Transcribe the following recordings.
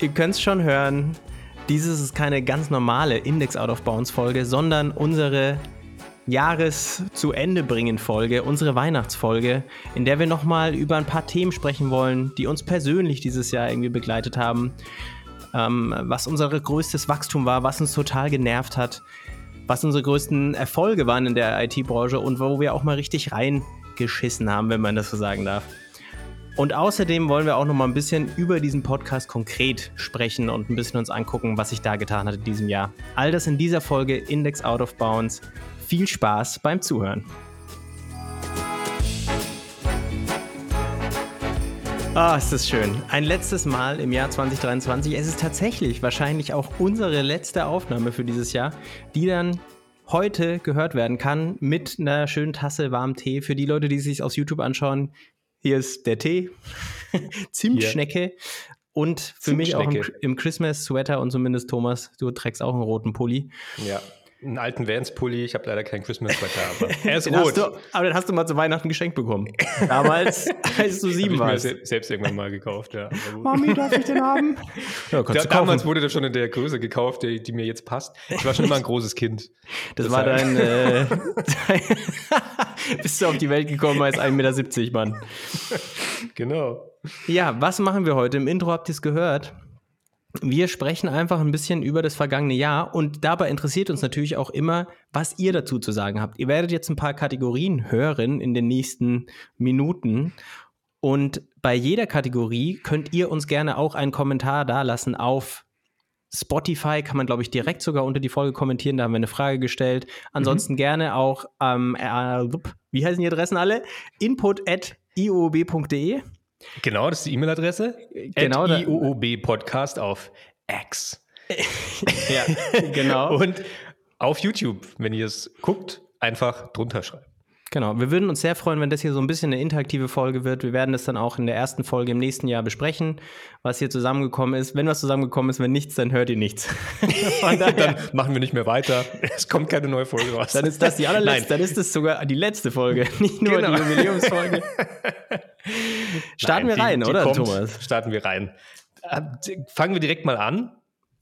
ihr könnt es schon hören. Dieses ist keine ganz normale Index Out of Bounds Folge, sondern unsere Jahres zu Ende bringen Folge, unsere Weihnachtsfolge, in der wir nochmal über ein paar Themen sprechen wollen, die uns persönlich dieses Jahr irgendwie begleitet haben. Ähm, was unser größtes Wachstum war, was uns total genervt hat, was unsere größten Erfolge waren in der IT-Branche und wo wir auch mal richtig reingeschissen haben, wenn man das so sagen darf. Und außerdem wollen wir auch noch mal ein bisschen über diesen Podcast konkret sprechen und ein bisschen uns angucken, was sich da getan hat in diesem Jahr. All das in dieser Folge Index Out of Bounds. Viel Spaß beim Zuhören. Ah, oh, ist das schön. Ein letztes Mal im Jahr 2023. Es ist tatsächlich wahrscheinlich auch unsere letzte Aufnahme für dieses Jahr, die dann heute gehört werden kann mit einer schönen Tasse warmem Tee. Für die Leute, die sich aus YouTube anschauen, hier ist der Tee, Zimtschnecke. Und für mich auch im, im Christmas-Sweater und zumindest Thomas, du trägst auch einen roten Pulli. Ja, einen alten Vans-Pulli. Ich habe leider keinen Christmas-Sweater, aber er ist rot. Du, aber den hast du mal zu Weihnachten geschenkt bekommen. Damals, als du sieben warst. Ich mir selbst irgendwann mal gekauft, ja. Mami, darf ich den haben? Ja, da, damals wurde der schon in der Größe gekauft, die, die, mir jetzt passt. Ich war schon immer ein großes Kind. Das, das war dein, äh, bist du auf die Welt gekommen als 1,70 Meter, Mann. Genau. Ja, was machen wir heute? Im Intro habt ihr es gehört. Wir sprechen einfach ein bisschen über das vergangene Jahr und dabei interessiert uns natürlich auch immer, was ihr dazu zu sagen habt. Ihr werdet jetzt ein paar Kategorien hören in den nächsten Minuten und bei jeder Kategorie könnt ihr uns gerne auch einen Kommentar dalassen auf Spotify kann man, glaube ich, direkt sogar unter die Folge kommentieren. Da haben wir eine Frage gestellt. Ansonsten mhm. gerne auch, ähm, äh, wie heißen die Adressen alle? Input at iob.de. Genau, das ist die E-Mail-Adresse. Genau. IOOB Podcast auf X. ja, genau. Und auf YouTube, wenn ihr es guckt, einfach drunter schreiben. Genau, wir würden uns sehr freuen, wenn das hier so ein bisschen eine interaktive Folge wird. Wir werden das dann auch in der ersten Folge im nächsten Jahr besprechen, was hier zusammengekommen ist. Wenn was zusammengekommen ist, wenn nichts, dann hört ihr nichts. dann machen wir nicht mehr weiter. Es kommt keine neue Folge raus. Dann ist das die allerletzte, Nein. dann ist das sogar die letzte Folge, nicht nur genau. die Jubiläumsfolge. Starten Nein, wir rein, die, die oder kommt, Thomas? Starten wir rein. Äh, fangen wir direkt mal an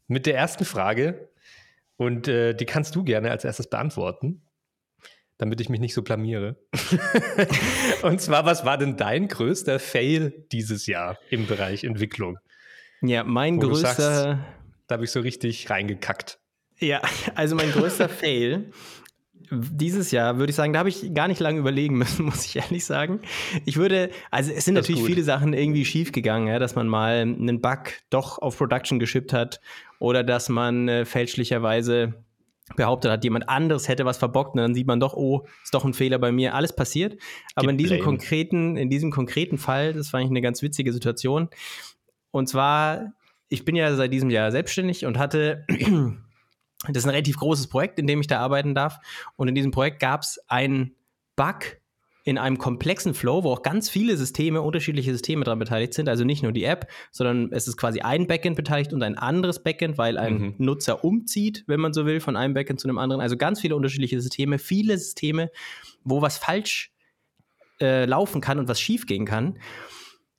mit der ersten Frage. Und äh, die kannst du gerne als erstes beantworten damit ich mich nicht so blamiere. und zwar, was war denn dein größter Fail dieses Jahr im Bereich Entwicklung? Ja, mein Wo größter. Sagst, da habe ich so richtig reingekackt. Ja, also mein größter Fail dieses Jahr würde ich sagen, da habe ich gar nicht lange überlegen müssen, muss ich ehrlich sagen. Ich würde, also es sind das natürlich viele Sachen irgendwie schief gegangen, ja, dass man mal einen Bug doch auf Production geschippt hat oder dass man äh, fälschlicherweise behauptet hat, jemand anderes hätte was verbockt und dann sieht man doch, oh, ist doch ein Fehler bei mir, alles passiert. Aber in diesem konkreten, in diesem konkreten Fall, das war eigentlich eine ganz witzige Situation. Und zwar, ich bin ja seit diesem Jahr selbstständig und hatte, das ist ein relativ großes Projekt, in dem ich da arbeiten darf. Und in diesem Projekt gab es einen Bug, in einem komplexen Flow, wo auch ganz viele Systeme, unterschiedliche Systeme daran beteiligt sind. Also nicht nur die App, sondern es ist quasi ein Backend beteiligt und ein anderes Backend, weil ein mhm. Nutzer umzieht, wenn man so will, von einem Backend zu einem anderen. Also ganz viele unterschiedliche Systeme, viele Systeme, wo was falsch äh, laufen kann und was schief gehen kann.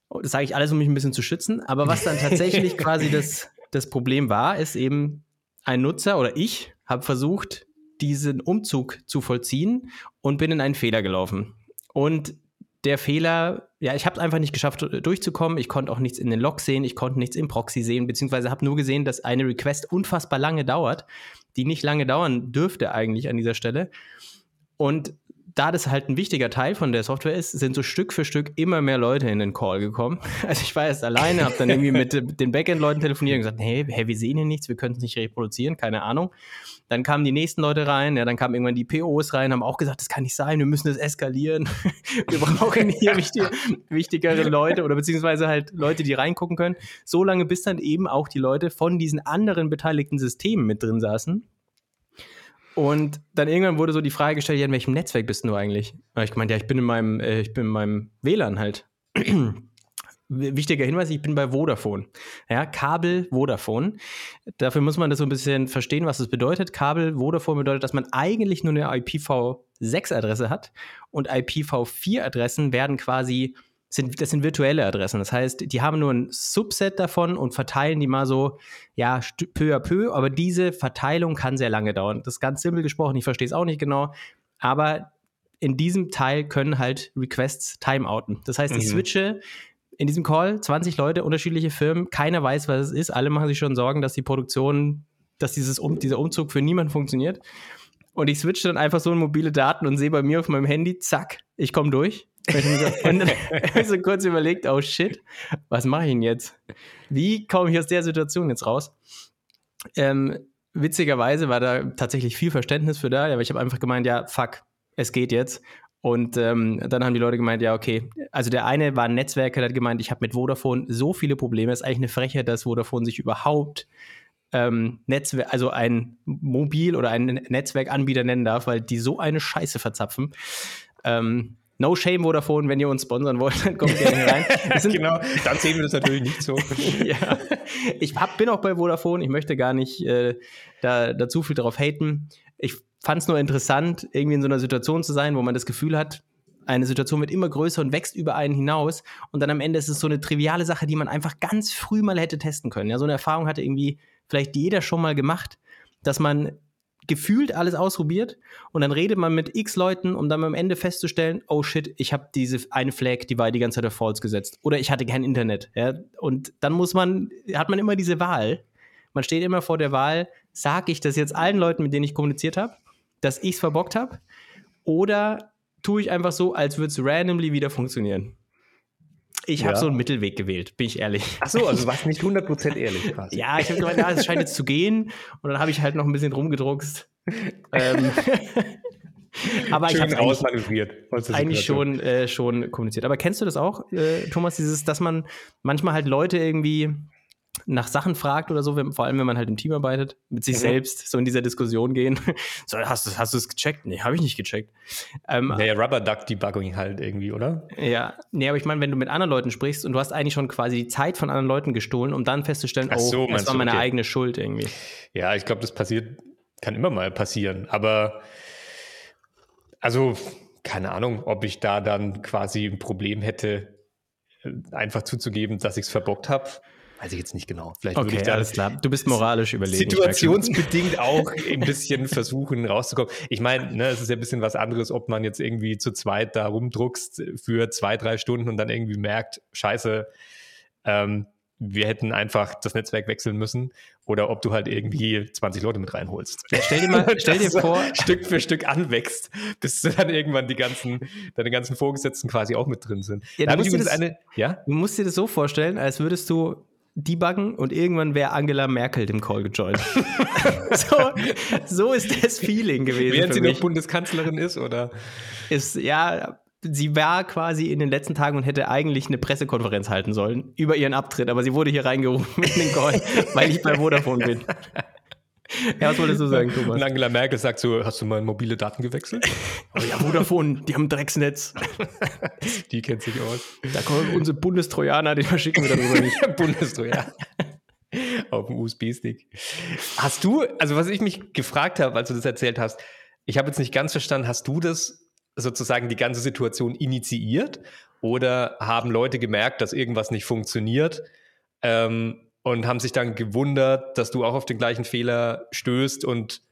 Das sage ich alles, um mich ein bisschen zu schützen. Aber was dann tatsächlich quasi das, das Problem war, ist eben ein Nutzer oder ich habe versucht, diesen Umzug zu vollziehen und bin in einen Fehler gelaufen. Und der Fehler, ja, ich habe es einfach nicht geschafft, durchzukommen. Ich konnte auch nichts in den Logs sehen, ich konnte nichts im Proxy sehen, beziehungsweise habe nur gesehen, dass eine Request unfassbar lange dauert, die nicht lange dauern dürfte eigentlich an dieser Stelle. Und da das halt ein wichtiger Teil von der Software ist, sind so Stück für Stück immer mehr Leute in den Call gekommen. Also ich war erst alleine, habe dann irgendwie mit den Backend-Leuten telefoniert und gesagt, hey, hey, wir sehen hier nichts, wir können es nicht reproduzieren, keine Ahnung. Dann kamen die nächsten Leute rein, ja, dann kamen irgendwann die POs rein, haben auch gesagt, das kann nicht sein, wir müssen das eskalieren. wir brauchen hier wichtige, wichtigere Leute oder beziehungsweise halt Leute, die reingucken können. So lange, bis dann eben auch die Leute von diesen anderen beteiligten Systemen mit drin saßen und dann irgendwann wurde so die Frage gestellt, ja, in welchem Netzwerk bist du eigentlich? Da ich gemeint, ja, ich bin in meinem, äh, ich bin in meinem WLAN halt. Wichtiger Hinweis, ich bin bei Vodafone. Ja, Kabel Vodafone. Dafür muss man das so ein bisschen verstehen, was das bedeutet. Kabel Vodafone bedeutet, dass man eigentlich nur eine IPv6-Adresse hat und IPv4-Adressen werden quasi sind, das sind virtuelle Adressen. Das heißt, die haben nur ein Subset davon und verteilen die mal so, ja, peu à peu, aber diese Verteilung kann sehr lange dauern. Das ist ganz simpel gesprochen, ich verstehe es auch nicht genau, aber in diesem Teil können halt Requests timeouten. Das heißt, ich mhm. switche in diesem Call 20 Leute, unterschiedliche Firmen, keiner weiß, was es ist, alle machen sich schon Sorgen, dass die Produktion, dass dieses um, dieser Umzug für niemanden funktioniert. Und ich switche dann einfach so in mobile Daten und sehe bei mir auf meinem Handy, zack, ich komme durch. Und dann habe ich so kurz überlegt, oh shit, was mache ich denn jetzt? Wie komme ich aus der Situation jetzt raus? Ähm, witzigerweise war da tatsächlich viel Verständnis für da, aber ich habe einfach gemeint, ja, fuck, es geht jetzt. Und ähm, dann haben die Leute gemeint, ja, okay. Also der eine war ein Netzwerker, der hat gemeint, ich habe mit Vodafone so viele Probleme. Es ist eigentlich eine Frechheit, dass Vodafone sich überhaupt ähm, Netzwerk, also ein Mobil- oder ein Netzwerkanbieter nennen darf, weil die so eine Scheiße verzapfen. Ähm, No shame Vodafone, wenn ihr uns sponsern wollt, dann kommt gerne rein. genau, dann sehen wir das natürlich nicht so. ja, ich hab, bin auch bei Vodafone, ich möchte gar nicht äh, da, da zu viel drauf haten. Ich fand es nur interessant, irgendwie in so einer Situation zu sein, wo man das Gefühl hat, eine Situation wird immer größer und wächst über einen hinaus. Und dann am Ende ist es so eine triviale Sache, die man einfach ganz früh mal hätte testen können. Ja, so eine Erfahrung hatte irgendwie vielleicht jeder schon mal gemacht, dass man gefühlt alles ausprobiert und dann redet man mit x Leuten, um dann am Ende festzustellen, oh shit, ich habe diese eine Flag, die war die ganze Zeit auf False gesetzt oder ich hatte kein Internet. Ja? Und dann muss man, hat man immer diese Wahl. Man steht immer vor der Wahl, sage ich das jetzt allen Leuten, mit denen ich kommuniziert habe, dass ich es verbockt habe oder tue ich einfach so, als würde es randomly wieder funktionieren. Ich ja. habe so einen Mittelweg gewählt, bin ich ehrlich. Ach so, also warst nicht 100% ehrlich quasi. ja, ich habe gemeint, ja, es scheint jetzt zu gehen. Und dann habe ich halt noch ein bisschen rumgedruckst. ähm, aber Schön ich habe eigentlich, eigentlich schon, äh, schon kommuniziert. Aber kennst du das auch, äh, Thomas, dieses, dass man manchmal halt Leute irgendwie nach Sachen fragt oder so, wenn, vor allem wenn man halt im Team arbeitet, mit sich mhm. selbst so in dieser Diskussion gehen. so, hast du hast es gecheckt? Nee, habe ich nicht gecheckt. Ähm, naja, Rubber Duck Debugging halt irgendwie, oder? Ja, nee, aber ich meine, wenn du mit anderen Leuten sprichst und du hast eigentlich schon quasi die Zeit von anderen Leuten gestohlen, um dann festzustellen, Ach so, oh, das war meine okay. eigene Schuld irgendwie. Ja, ich glaube, das passiert, kann immer mal passieren, aber also keine Ahnung, ob ich da dann quasi ein Problem hätte, äh, einfach zuzugeben, dass ich es verbockt habe. Weiß ich jetzt nicht genau. Vielleicht okay, ich alles klar. Du bist moralisch überlegen. Situationsbedingt auch ein bisschen versuchen rauszukommen. Ich meine, ne, es ist ja ein bisschen was anderes, ob man jetzt irgendwie zu zweit da rumdruckst für zwei, drei Stunden und dann irgendwie merkt, scheiße, ähm, wir hätten einfach das Netzwerk wechseln müssen oder ob du halt irgendwie 20 Leute mit reinholst. Ja, stell dir mal, stell dir vor, Stück für Stück anwächst, bis dann irgendwann die ganzen, deine ganzen Vorgesetzten quasi auch mit drin sind. Ja, du, musst das, eine, ja? du musst dir das so vorstellen, als würdest du debuggen und irgendwann wäre Angela Merkel dem Call gejoint. so, so ist das Feeling gewesen. Während sie noch Bundeskanzlerin ist, oder? Ist, ja, sie war quasi in den letzten Tagen und hätte eigentlich eine Pressekonferenz halten sollen über ihren Abtritt, aber sie wurde hier reingerufen in den Call, weil ich bei Vodafone bin. Ja, was wolltest du sagen, Thomas? Und Angela Merkel sagt so, hast du mal mobile Daten gewechselt? Oh ja, Vodafone, die haben ein Drecksnetz. Die kennt sich aus. Da kommen unsere Bundestrojaner, den verschicken wir darüber nicht. Bundestrojaner. Auf dem USB-Stick. Hast du, also was ich mich gefragt habe, als du das erzählt hast, ich habe jetzt nicht ganz verstanden, hast du das sozusagen die ganze Situation initiiert oder haben Leute gemerkt, dass irgendwas nicht funktioniert ähm, und haben sich dann gewundert, dass du auch auf den gleichen Fehler stößt und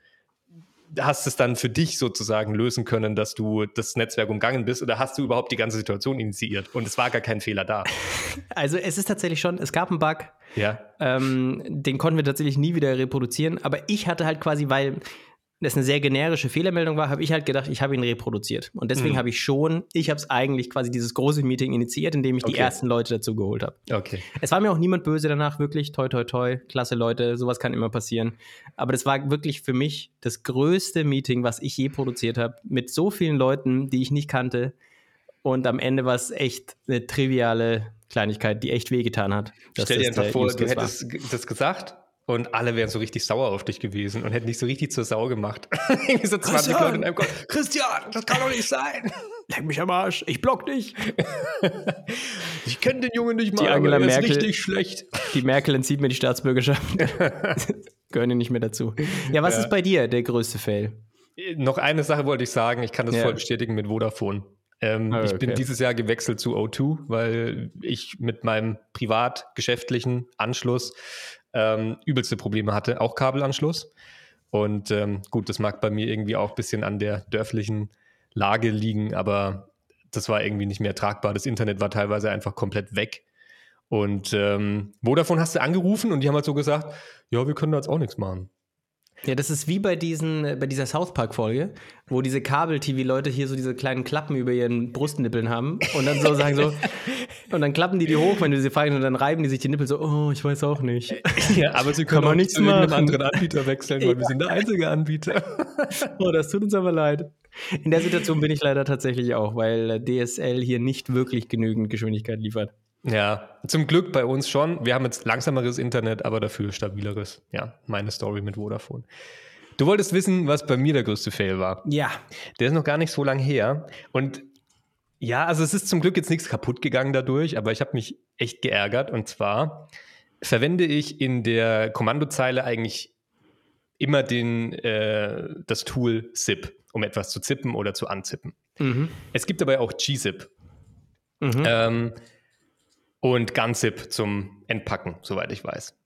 hast es dann für dich sozusagen lösen können, dass du das Netzwerk umgangen bist oder hast du überhaupt die ganze Situation initiiert und es war gar kein Fehler da? Also es ist tatsächlich schon, es gab einen Bug, ja. Ähm, den konnten wir tatsächlich nie wieder reproduzieren, aber ich hatte halt quasi, weil das eine sehr generische Fehlermeldung war, habe ich halt gedacht, ich habe ihn reproduziert. Und deswegen mhm. habe ich schon, ich habe es eigentlich quasi dieses große Meeting initiiert, indem ich okay. die ersten Leute dazu geholt habe. Okay. Es war mir auch niemand böse danach, wirklich, toi, toi, toi, klasse Leute, sowas kann immer passieren. Aber das war wirklich für mich das größte Meeting, was ich je produziert habe, mit so vielen Leuten, die ich nicht kannte. Und am Ende war es echt eine triviale Kleinigkeit, die echt wehgetan hat. Stell dir einfach vor, du hättest war. das gesagt und alle wären so richtig sauer auf dich gewesen und hätten dich so richtig zur Sau gemacht. Irgendwie so 20 Leute in einem Kopf. Christian, das kann doch nicht sein. Leck mich am Arsch, ich block dich. ich kenne den Jungen nicht mal, die Angela aber Merkel, ist richtig schlecht. Die Merkel entzieht mir die Staatsbürgerschaft. Gehören dir nicht mehr dazu. Ja, was ja. ist bei dir der größte Fail? Noch eine Sache wollte ich sagen, ich kann das ja. voll bestätigen mit Vodafone. Ähm, oh, ich bin dieses Jahr gewechselt zu O2, weil ich mit meinem privat-geschäftlichen Anschluss ähm, übelste Probleme hatte, auch Kabelanschluss. Und ähm, gut, das mag bei mir irgendwie auch ein bisschen an der dörflichen Lage liegen, aber das war irgendwie nicht mehr tragbar. Das Internet war teilweise einfach komplett weg. Und ähm, Vodafone hast du angerufen und die haben halt so gesagt, ja, wir können da jetzt auch nichts machen. Ja, das ist wie bei diesen, bei dieser South Park-Folge, wo diese Kabel-TV-Leute hier so diese kleinen Klappen über ihren Brustnippeln haben und dann so sagen so, und dann klappen die die hoch, wenn du sie fragen, und dann reiben die sich die Nippel so, oh, ich weiß auch nicht. Ja, aber sie können Kann auch nicht zu einem anderen Anbieter wechseln, weil ja. wir sind der einzige Anbieter. oh, das tut uns aber leid. In der Situation bin ich leider tatsächlich auch, weil DSL hier nicht wirklich genügend Geschwindigkeit liefert. Ja, zum Glück bei uns schon. Wir haben jetzt langsameres Internet, aber dafür stabileres. Ja, meine Story mit Vodafone. Du wolltest wissen, was bei mir der größte Fail war. Ja. Der ist noch gar nicht so lang her. Und ja, also es ist zum Glück jetzt nichts kaputt gegangen dadurch, aber ich habe mich echt geärgert. Und zwar verwende ich in der Kommandozeile eigentlich immer den, äh, das Tool zip, um etwas zu zippen oder zu anzippen. Mhm. Es gibt aber auch gzip. Mhm. Ähm, und GunZip zum Entpacken, soweit ich weiß.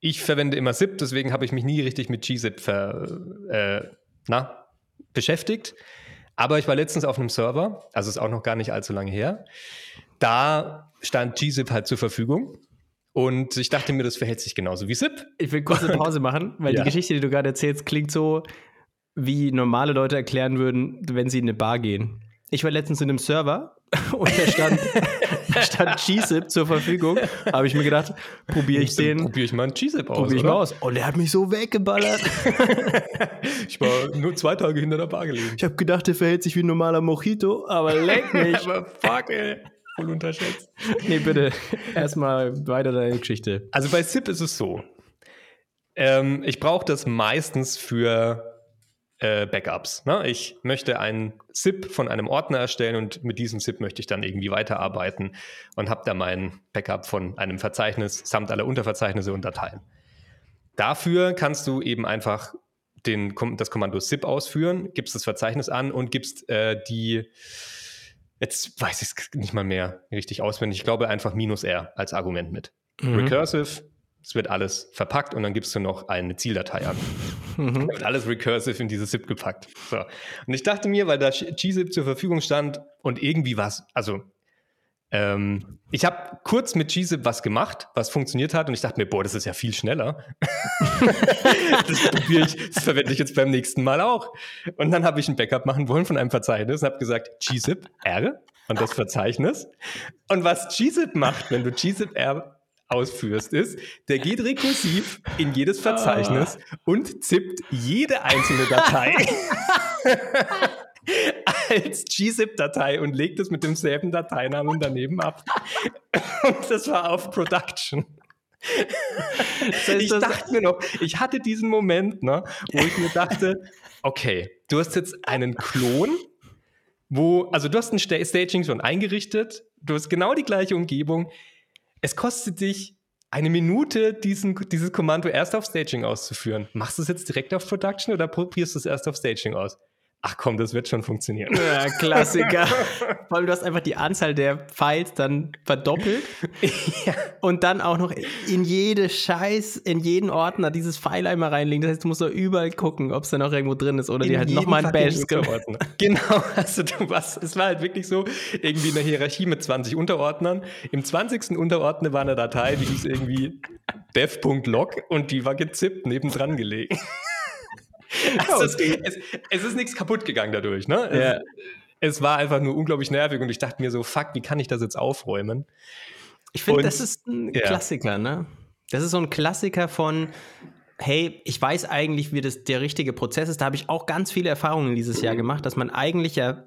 Ich verwende immer ZIP, deswegen habe ich mich nie richtig mit gZip äh, na, beschäftigt. Aber ich war letztens auf einem Server, also ist auch noch gar nicht allzu lange her. Da stand gZip halt zur Verfügung. Und ich dachte mir, das verhält sich genauso wie ZIP. Ich will kurz eine Pause machen, weil ja. die Geschichte, die du gerade erzählst, klingt so, wie normale Leute erklären würden, wenn sie in eine Bar gehen. Ich war letztens in einem Server und da stand, da stand G-Zip zur Verfügung. Habe ich mir gedacht, probiere ich den. Probiere ich mal einen G-Zip aus. Probiere ich mal aus. Und der hat mich so weggeballert. ich war nur zwei Tage hinter der Bar gelegen. Ich habe gedacht, der verhält sich wie ein normaler Mojito, aber leck mich. aber fuck, ey. Voll unterschätzt. Nee, bitte. Erstmal weiter deine Geschichte. Also bei Zip ist es so. Ähm, ich brauche das meistens für äh, Backups. Ne? Ich möchte einen ZIP von einem Ordner erstellen und mit diesem ZIP möchte ich dann irgendwie weiterarbeiten und habe da mein Backup von einem Verzeichnis samt aller Unterverzeichnisse und Dateien. Dafür kannst du eben einfach den, das Kommando zip ausführen, gibst das Verzeichnis an und gibst äh, die, jetzt weiß ich es nicht mal mehr richtig auswendig, ich glaube einfach minus R als Argument mit. Mhm. Recursive es wird alles verpackt und dann gibst du noch eine Zieldatei an. Mhm. wird alles recursive in diese ZIP gepackt. So. Und ich dachte mir, weil da gzip zur Verfügung stand und irgendwie was, also ähm, ich habe kurz mit gzip was gemacht, was funktioniert hat und ich dachte mir, boah, das ist ja viel schneller. das, ich, das verwende ich jetzt beim nächsten Mal auch. Und dann habe ich ein Backup machen wollen von einem Verzeichnis und habe gesagt, gzip R und das Verzeichnis. Und was gzip macht, wenn du gzip R ausführst, ist, der geht rekursiv in jedes Verzeichnis ah. und zippt jede einzelne Datei als gzip-Datei und legt es mit demselben Dateinamen daneben ab. und das war auf Production. Das heißt, ich dachte mir noch, ich hatte diesen Moment, ne, wo ich mir dachte, okay, du hast jetzt einen Klon, wo, also du hast ein Staging schon eingerichtet, du hast genau die gleiche Umgebung, es kostet dich eine Minute, diesen, dieses Kommando erst auf Staging auszuführen. Machst du es jetzt direkt auf Production oder probierst du es erst auf Staging aus? Ach komm, das wird schon funktionieren. Ja, Klassiker. Vor allem, du hast einfach die Anzahl der Files dann verdoppelt ja. und dann auch noch in jede Scheiß, in jeden Ordner dieses File einmal reinlegen. Das heißt, du musst doch überall gucken, ob es da noch irgendwo drin ist oder in dir halt nochmal ein Bash Ordner. Genau, also du was, es war halt wirklich so, irgendwie eine Hierarchie mit 20 Unterordnern. Im 20. Unterordner war eine Datei, die hieß irgendwie dev.log und die war gezippt nebendran gelegt. Also es, es, es, ist nichts kaputt gegangen dadurch, ne? Es, ja. es, war einfach nur unglaublich nervig und ich dachte mir so, fuck, wie kann ich das jetzt aufräumen? Ich finde, das ist ein ja. Klassiker, ne? Das ist so ein Klassiker von, hey, ich weiß eigentlich, wie das der richtige Prozess ist. Da habe ich auch ganz viele Erfahrungen dieses Jahr gemacht, dass man eigentlich ja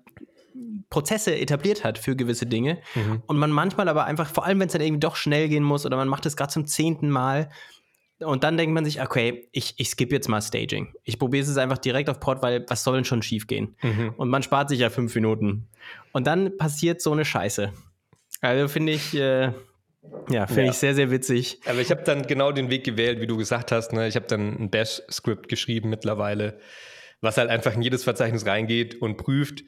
Prozesse etabliert hat für gewisse Dinge mhm. und man manchmal aber einfach, vor allem wenn es dann irgendwie doch schnell gehen muss oder man macht es gerade zum zehnten Mal, und dann denkt man sich, okay, ich, ich skippe jetzt mal Staging. Ich probiere es einfach direkt auf Port, weil was soll denn schon schief gehen? Mhm. Und man spart sich ja fünf Minuten. Und dann passiert so eine Scheiße. Also finde ich, äh, ja, finde ja. ich sehr, sehr witzig. Aber ich habe dann genau den Weg gewählt, wie du gesagt hast. Ne? Ich habe dann ein Bash-Script geschrieben mittlerweile, was halt einfach in jedes Verzeichnis reingeht und prüft,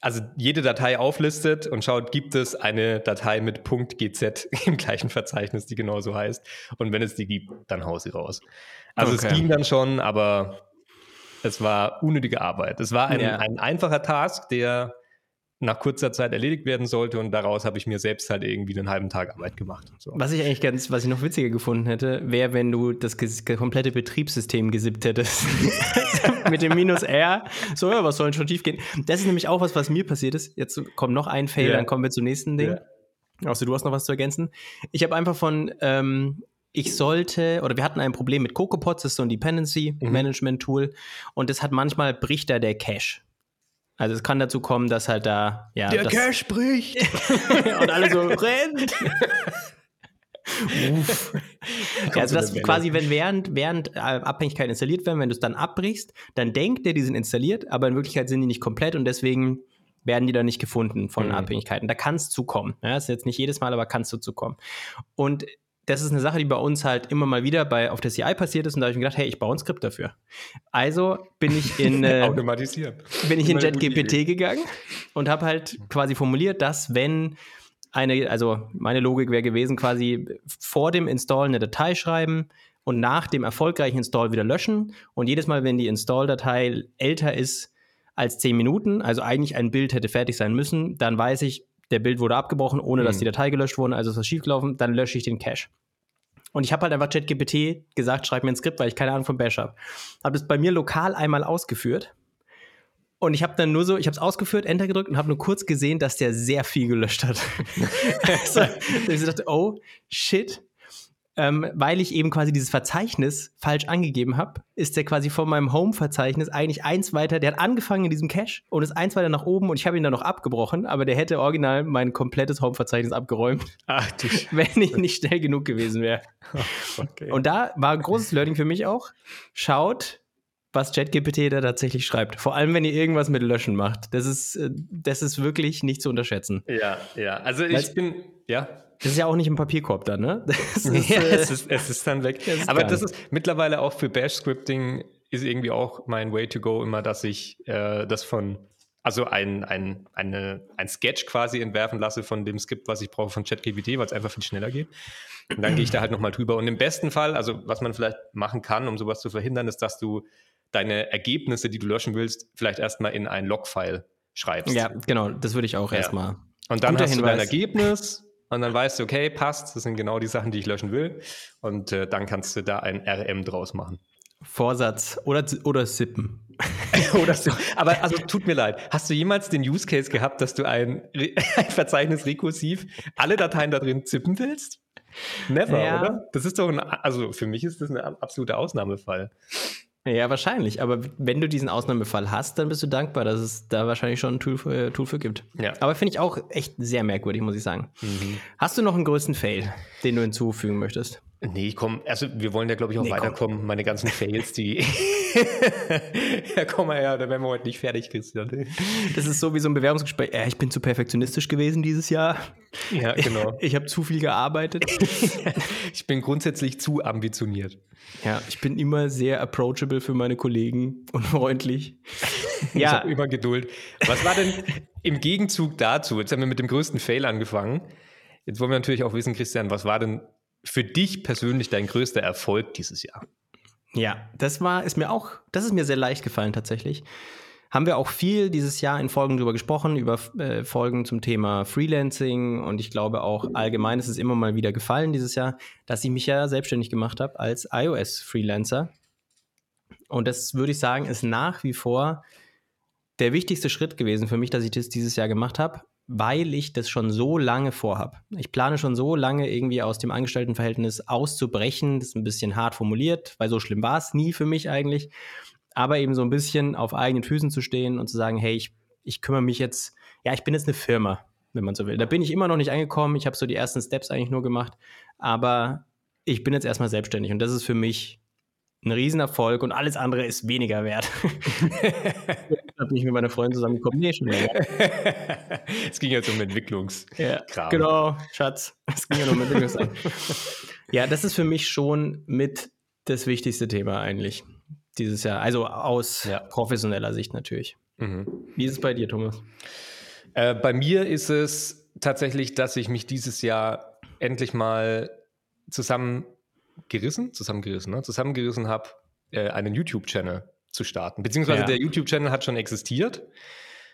also jede Datei auflistet und schaut, gibt es eine Datei mit .gz im gleichen Verzeichnis, die genauso heißt. Und wenn es die gibt, dann hau sie raus. Also okay. es ging dann schon, aber es war unnötige Arbeit. Es war ein, ja. ein einfacher Task, der nach kurzer Zeit erledigt werden sollte und daraus habe ich mir selbst halt irgendwie einen halben Tag Arbeit gemacht. So. Was ich eigentlich ganz, was ich noch witziger gefunden hätte, wäre, wenn du das komplette Betriebssystem gesippt hättest. Mit dem Minus R. So, ja, was soll denn schon schief gehen? Das ist nämlich auch was, was mir passiert ist. Jetzt kommt noch ein Fail, yeah. dann kommen wir zum nächsten Ding. Yeah. Außer du hast noch was zu ergänzen. Ich habe einfach von, ähm, ich sollte, oder wir hatten ein Problem mit CocoaPods, das ist so ein Dependency Management Tool, und das hat manchmal bricht da der Cache. Also es kann dazu kommen, dass halt da, ja. Der Cash bricht! und alle so rennt! Uff. ja, also das quasi, wenn während, während äh, Abhängigkeiten installiert werden, wenn du es dann abbrichst, dann denkt der, die sind installiert, aber in Wirklichkeit sind die nicht komplett und deswegen werden die dann nicht gefunden von mhm. Abhängigkeiten. Da kann es zukommen. Ja, das ist jetzt nicht jedes Mal, aber kann es dazu kommen. Und das ist eine Sache, die bei uns halt immer mal wieder bei, auf der CI passiert ist und da habe ich mir gedacht, hey, ich baue ein Skript dafür. Also bin ich in äh, automatisieren. Bin ich in JetGPT gegangen und habe halt quasi formuliert, dass wenn eine, also meine Logik wäre gewesen, quasi vor dem Install eine Datei schreiben und nach dem erfolgreichen Install wieder löschen und jedes Mal, wenn die Install-Datei älter ist als 10 Minuten, also eigentlich ein Bild hätte fertig sein müssen, dann weiß ich, der Bild wurde abgebrochen, ohne dass mhm. die Datei gelöscht wurde, also ist was schiefgelaufen, dann lösche ich den Cache. Und ich habe halt einfach ChatGPT gesagt, schreib mir ein Skript, weil ich keine Ahnung von Bash habe. Habe das bei mir lokal einmal ausgeführt. Und ich habe dann nur so, ich habe es ausgeführt, Enter gedrückt und habe nur kurz gesehen, dass der sehr viel gelöscht hat. also, ich dachte, oh, shit, ähm, weil ich eben quasi dieses Verzeichnis falsch angegeben habe, ist der quasi von meinem Home-Verzeichnis eigentlich eins weiter. Der hat angefangen in diesem Cache und ist eins weiter nach oben und ich habe ihn dann noch abgebrochen, aber der hätte original mein komplettes Home-Verzeichnis abgeräumt. Ach, wenn ich nicht schnell genug gewesen wäre. okay. Und da war ein großes Learning für mich auch. Schaut, was ChatGPT da tatsächlich schreibt. Vor allem, wenn ihr irgendwas mit Löschen macht. Das ist, äh, das ist wirklich nicht zu unterschätzen. Ja, ja. Also ich Weil, bin, ja. Das ist ja auch nicht im Papierkorb dann, ne? Ist, ja, äh, es, ist, es ist dann weg. Ist Aber das ist mittlerweile auch für Bash-Scripting ist irgendwie auch mein Way to go immer, dass ich äh, das von, also ein, ein, eine, ein Sketch quasi entwerfen lasse von dem Skript, was ich brauche von ChatGPT, weil es einfach viel schneller geht. Und dann gehe ich da halt nochmal drüber. Und im besten Fall, also was man vielleicht machen kann, um sowas zu verhindern, ist, dass du deine Ergebnisse, die du löschen willst, vielleicht erstmal in ein Logfile schreibst. Ja, genau, das würde ich auch ja. erstmal. Und dann hast Hinweis. du dein Ergebnis und dann weißt du, okay, passt, das sind genau die Sachen, die ich löschen will. Und äh, dann kannst du da ein RM draus machen. Vorsatz oder, oder Sippen. oder so. Aber also tut mir leid. Hast du jemals den Use Case gehabt, dass du ein, ein Verzeichnis rekursiv alle Dateien da drin zippen willst? Never, ja. oder? Das ist doch ein, also für mich ist das ein absoluter Ausnahmefall. Ja, wahrscheinlich. Aber wenn du diesen Ausnahmefall hast, dann bist du dankbar, dass es da wahrscheinlich schon ein Tool für, Tool für gibt. Ja. Aber finde ich auch echt sehr merkwürdig, muss ich sagen. Mhm. Hast du noch einen größten Fail, den du hinzufügen möchtest? Nee, komm, also wir wollen ja, glaube ich, auch nee, weiterkommen. Komm. Meine ganzen Fails, die. ja, komm mal her, da wären wir heute nicht fertig, Christian. Das ist so wie so ein Bewerbungsgespräch. Ja, ich bin zu perfektionistisch gewesen dieses Jahr. Ja, genau. Ich, ich habe zu viel gearbeitet. ich bin grundsätzlich zu ambitioniert. Ja, ich bin immer sehr approachable für meine Kollegen und freundlich. Ja. Ich habe immer Geduld. Was war denn im Gegenzug dazu? Jetzt haben wir mit dem größten Fail angefangen. Jetzt wollen wir natürlich auch wissen, Christian, was war denn für dich persönlich dein größter Erfolg dieses Jahr? Ja, das war, ist mir auch, das ist mir sehr leicht gefallen tatsächlich. Haben wir auch viel dieses Jahr in Folgen drüber gesprochen, über äh, Folgen zum Thema Freelancing und ich glaube auch allgemein ist es immer mal wieder gefallen dieses Jahr, dass ich mich ja selbstständig gemacht habe als iOS-Freelancer. Und das würde ich sagen, ist nach wie vor der wichtigste Schritt gewesen für mich, dass ich das dieses Jahr gemacht habe weil ich das schon so lange vorhabe. Ich plane schon so lange irgendwie aus dem Angestelltenverhältnis auszubrechen. Das ist ein bisschen hart formuliert, weil so schlimm war es nie für mich eigentlich. Aber eben so ein bisschen auf eigenen Füßen zu stehen und zu sagen, hey, ich, ich kümmere mich jetzt, ja, ich bin jetzt eine Firma, wenn man so will. Da bin ich immer noch nicht angekommen. Ich habe so die ersten Steps eigentlich nur gemacht. Aber ich bin jetzt erstmal selbstständig und das ist für mich ein Riesenerfolg und alles andere ist weniger wert. ich habe nicht mit meiner Freundin zusammengekommen. Nee, schon länger. es ging jetzt um Entwicklungskram. Ja, genau, Schatz. Es ging ja um Entwicklungskram. ja, das ist für mich schon mit das wichtigste Thema eigentlich dieses Jahr. Also aus ja. professioneller Sicht natürlich. Mhm. Wie ist es bei dir, Thomas? Äh, bei mir ist es tatsächlich, dass ich mich dieses Jahr endlich mal zusammengerissen, zusammengerissen, ne? zusammengerissen habe, äh, einen YouTube-Channel zu starten. Beziehungsweise ja. der YouTube-Channel hat schon existiert.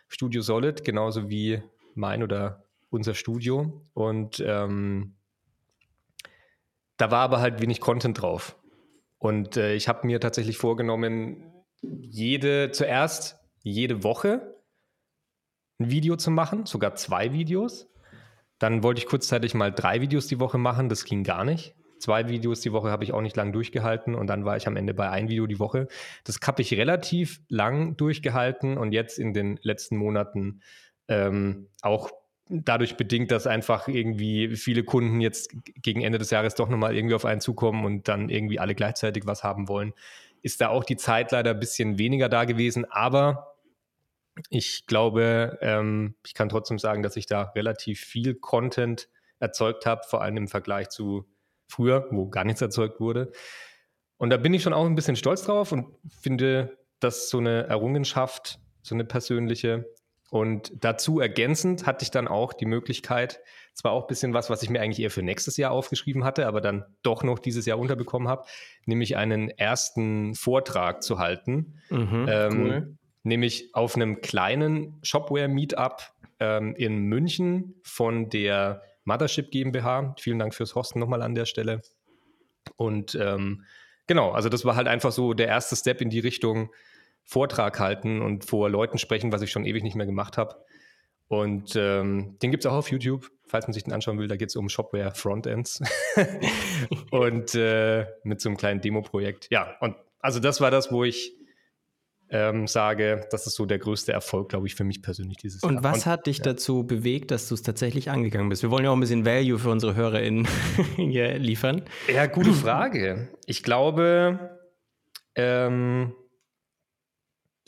Studio Solid, genauso wie mein oder unser Studio. Und ähm, da war aber halt wenig Content drauf. Und äh, ich habe mir tatsächlich vorgenommen, jede, zuerst jede Woche ein Video zu machen, sogar zwei Videos. Dann wollte ich kurzzeitig mal drei Videos die Woche machen, das ging gar nicht. Zwei Videos die Woche habe ich auch nicht lang durchgehalten und dann war ich am Ende bei ein Video die Woche. Das habe ich relativ lang durchgehalten und jetzt in den letzten Monaten ähm, auch dadurch bedingt, dass einfach irgendwie viele Kunden jetzt gegen Ende des Jahres doch nochmal irgendwie auf einen zukommen und dann irgendwie alle gleichzeitig was haben wollen, ist da auch die Zeit leider ein bisschen weniger da gewesen. Aber ich glaube, ähm, ich kann trotzdem sagen, dass ich da relativ viel Content erzeugt habe, vor allem im Vergleich zu früher, wo gar nichts erzeugt wurde. Und da bin ich schon auch ein bisschen stolz drauf und finde, dass so eine Errungenschaft, so eine persönliche, und dazu ergänzend hatte ich dann auch die Möglichkeit, zwar auch ein bisschen was, was ich mir eigentlich eher für nächstes Jahr aufgeschrieben hatte, aber dann doch noch dieses Jahr unterbekommen habe, nämlich einen ersten Vortrag zu halten. Mhm, ähm, cool. Nämlich auf einem kleinen Shopware-Meetup ähm, in München von der Mothership GmbH. Vielen Dank fürs Hosten nochmal an der Stelle. Und ähm, genau, also das war halt einfach so der erste Step in die Richtung, Vortrag halten und vor Leuten sprechen, was ich schon ewig nicht mehr gemacht habe. Und ähm, den gibt es auch auf YouTube, falls man sich den anschauen will. Da geht es um Shopware Frontends und äh, mit so einem kleinen Demo-Projekt. Ja, und also das war das, wo ich ähm, sage, das ist so der größte Erfolg, glaube ich, für mich persönlich dieses und Jahr. Was und was hat dich ja. dazu bewegt, dass du es tatsächlich angegangen bist? Wir wollen ja auch ein bisschen Value für unsere HörerInnen hier liefern. Ja, gute Frage. Ich glaube, ähm,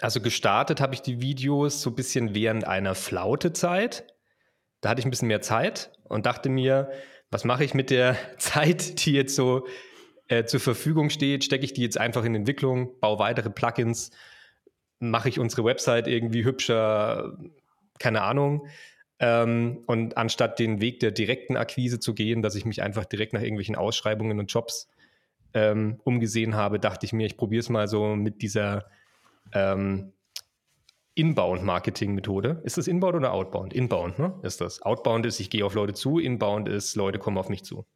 also gestartet habe ich die Videos so ein bisschen während einer Flautezeit. Da hatte ich ein bisschen mehr Zeit und dachte mir, was mache ich mit der Zeit, die jetzt so äh, zur Verfügung steht? Stecke ich die jetzt einfach in Entwicklung, baue weitere Plugins, mache ich unsere Website irgendwie hübscher, keine Ahnung. Ähm, und anstatt den Weg der direkten Akquise zu gehen, dass ich mich einfach direkt nach irgendwelchen Ausschreibungen und Jobs ähm, umgesehen habe, dachte ich mir, ich probiere es mal so mit dieser ähm, Inbound-Marketing-Methode. Ist das Inbound oder Outbound? Inbound, ne? Ist das. Outbound ist, ich gehe auf Leute zu, Inbound ist, Leute kommen auf mich zu.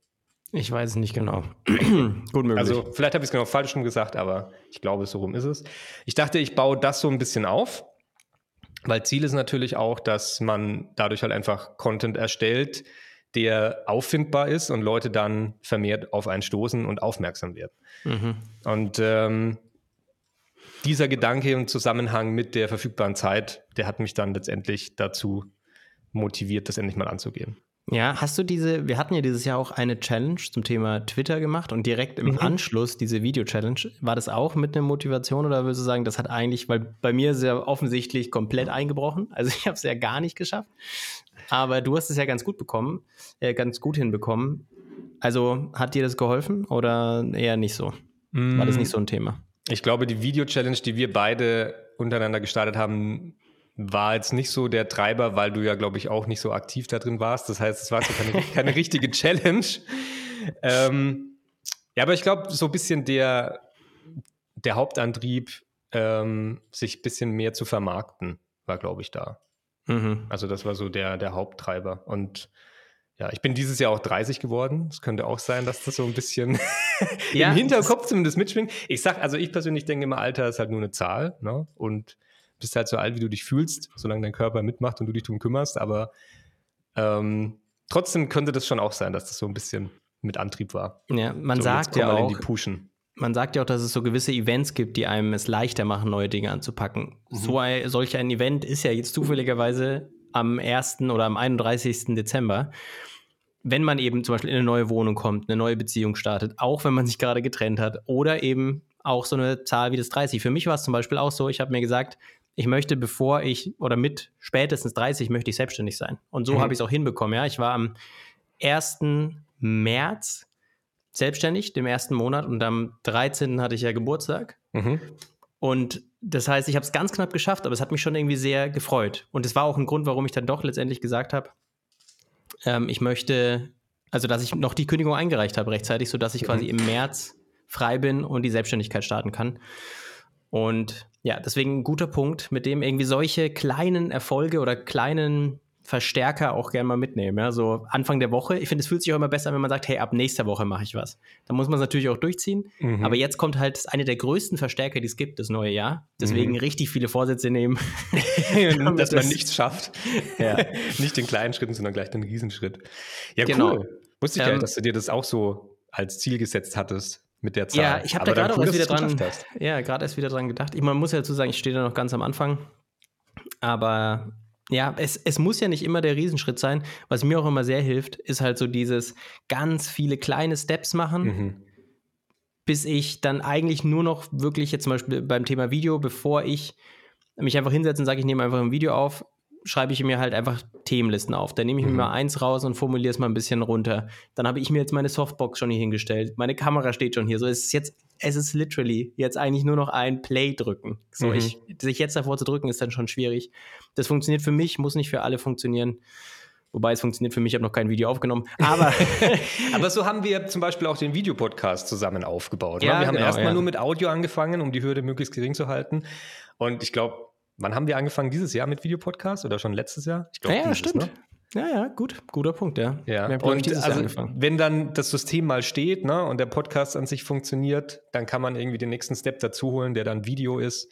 Ich weiß es nicht genau. Gut möglich. Also vielleicht habe ich es genau falsch rum gesagt, aber ich glaube, so rum ist es. Ich dachte, ich baue das so ein bisschen auf, weil Ziel ist natürlich auch, dass man dadurch halt einfach Content erstellt, der auffindbar ist und Leute dann vermehrt auf einen stoßen und aufmerksam werden. Mhm. Und ähm, dieser Gedanke im Zusammenhang mit der verfügbaren Zeit, der hat mich dann letztendlich dazu motiviert, das endlich mal anzugehen. Ja, hast du diese, wir hatten ja dieses Jahr auch eine Challenge zum Thema Twitter gemacht und direkt im mhm. Anschluss diese Video-Challenge. War das auch mit einer Motivation oder würdest du sagen, das hat eigentlich, weil bei mir ist ja offensichtlich komplett eingebrochen. Also ich habe es ja gar nicht geschafft. Aber du hast es ja ganz gut bekommen, äh, ganz gut hinbekommen. Also hat dir das geholfen oder eher nicht so? Mm. War das nicht so ein Thema? Ich glaube, die Video-Challenge, die wir beide untereinander gestartet haben, war jetzt nicht so der Treiber, weil du ja, glaube ich, auch nicht so aktiv da drin warst. Das heißt, es war so keine, keine richtige Challenge. Ähm, ja, aber ich glaube, so ein bisschen der, der Hauptantrieb, ähm, sich ein bisschen mehr zu vermarkten, war, glaube ich, da. Mhm. Also das war so der, der Haupttreiber. Und ja, ich bin dieses Jahr auch 30 geworden. Es könnte auch sein, dass das so ein bisschen ja, im Hinterkopf zumindest mitschwingt. Ich sag, also ich persönlich denke immer, Alter ist halt nur eine Zahl, ne? Und bist halt so alt, wie du dich fühlst, solange dein Körper mitmacht und du dich darum kümmerst. Aber ähm, trotzdem könnte das schon auch sein, dass das so ein bisschen mit Antrieb war. Ja, man so, sagt ja auch, man sagt ja auch, dass es so gewisse Events gibt, die einem es leichter machen, neue Dinge anzupacken. Mhm. So ein, solch ein Event ist ja jetzt zufälligerweise am 1. oder am 31. Dezember wenn man eben zum Beispiel in eine neue Wohnung kommt, eine neue Beziehung startet, auch wenn man sich gerade getrennt hat oder eben auch so eine Zahl wie das 30. Für mich war es zum Beispiel auch so, ich habe mir gesagt, ich möchte, bevor ich oder mit spätestens 30 möchte ich selbstständig sein. Und so mhm. habe ich es auch hinbekommen. Ja, ich war am 1. März selbstständig, dem ersten Monat, und am 13. hatte ich ja Geburtstag. Mhm. Und das heißt, ich habe es ganz knapp geschafft, aber es hat mich schon irgendwie sehr gefreut. Und es war auch ein Grund, warum ich dann doch letztendlich gesagt habe, ähm, ich möchte, also dass ich noch die Kündigung eingereicht habe rechtzeitig, sodass ich mhm. quasi im März frei bin und die Selbstständigkeit starten kann. Und ja, deswegen ein guter Punkt, mit dem irgendwie solche kleinen Erfolge oder kleinen Verstärker auch gerne mal mitnehmen. Ja? So Anfang der Woche. Ich finde, es fühlt sich auch immer besser an, wenn man sagt, hey, ab nächster Woche mache ich was. Da muss man es natürlich auch durchziehen. Mhm. Aber jetzt kommt halt eine der größten Verstärker, die es gibt, das neue Jahr. Deswegen mhm. richtig viele Vorsätze nehmen. Dass man nichts schafft. Ja. Nicht den kleinen Schritten, sondern gleich den Riesenschritt. Ja, genau. cool. Wusste ich ähm, dass du dir das auch so als Ziel gesetzt hattest mit der Zahl. Ja, ich habe da gerade cool, erst wieder dran, ja, gerade erst wieder dran gedacht. Ich, man muss ja dazu sagen, ich stehe da noch ganz am Anfang. Aber ja, es, es muss ja nicht immer der Riesenschritt sein. Was mir auch immer sehr hilft, ist halt so dieses ganz viele kleine Steps machen, mhm. bis ich dann eigentlich nur noch wirklich jetzt zum Beispiel beim Thema Video, bevor ich mich einfach hinsetze und sage, ich nehme einfach ein Video auf, schreibe ich mir halt einfach Themenlisten auf. Dann nehme ich mhm. mir mal eins raus und formuliere es mal ein bisschen runter. Dann habe ich mir jetzt meine Softbox schon hier hingestellt. Meine Kamera steht schon hier. So, es ist jetzt, es ist literally jetzt eigentlich nur noch ein Play drücken. So, mhm. ich, sich jetzt davor zu drücken, ist dann schon schwierig. Das funktioniert für mich, muss nicht für alle funktionieren. Wobei es funktioniert für mich, ich habe noch kein Video aufgenommen. Aber, aber so haben wir zum Beispiel auch den Videopodcast zusammen aufgebaut. Ja, wir haben genau, erstmal ja. nur mit Audio angefangen, um die Hürde möglichst gering zu halten. Und ich glaube, Wann haben wir angefangen? Dieses Jahr mit Videopodcast oder schon letztes Jahr? Ich glaube, ja, ja, stimmt. Ne? Ja, ja, gut, guter Punkt, ja. Ja, und also, wenn dann das System mal steht ne, und der Podcast an sich funktioniert, dann kann man irgendwie den nächsten Step dazu holen, der dann Video ist.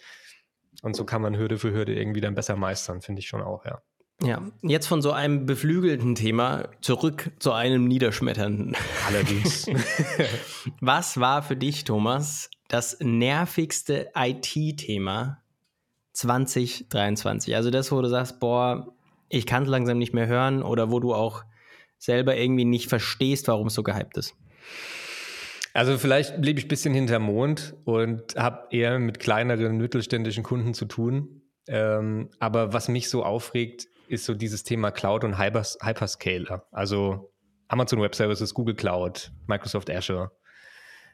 Und so kann man Hürde für Hürde irgendwie dann besser meistern, finde ich schon auch, ja. Ja, jetzt von so einem beflügelten Thema zurück zu einem niederschmetternden. Allerdings. Was war für dich, Thomas, das nervigste IT-Thema 2023? Also das, wo du sagst, boah, ich kann es langsam nicht mehr hören oder wo du auch selber irgendwie nicht verstehst, warum es so gehypt ist? Also vielleicht lebe ich ein bisschen hinter Mond und habe eher mit kleineren mittelständischen Kunden zu tun. Ähm, aber was mich so aufregt, ist so dieses Thema Cloud und Hypers Hyperscaler. Also Amazon Web Services, Google Cloud, Microsoft Azure.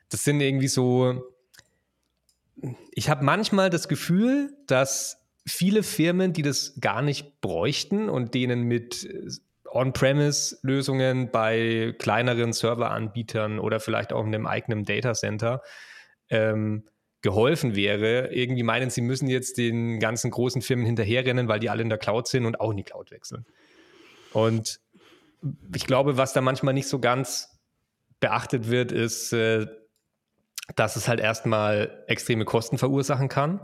Das sind irgendwie so ich habe manchmal das Gefühl, dass viele Firmen, die das gar nicht bräuchten und denen mit äh, On-Premise-Lösungen bei kleineren Serveranbietern oder vielleicht auch in einem eigenen Datacenter ähm, geholfen wäre, irgendwie meinen, sie müssen jetzt den ganzen großen Firmen hinterherrennen, weil die alle in der Cloud sind und auch in die Cloud wechseln. Und ich glaube, was da manchmal nicht so ganz beachtet wird, ist, äh, dass es halt erstmal extreme Kosten verursachen kann.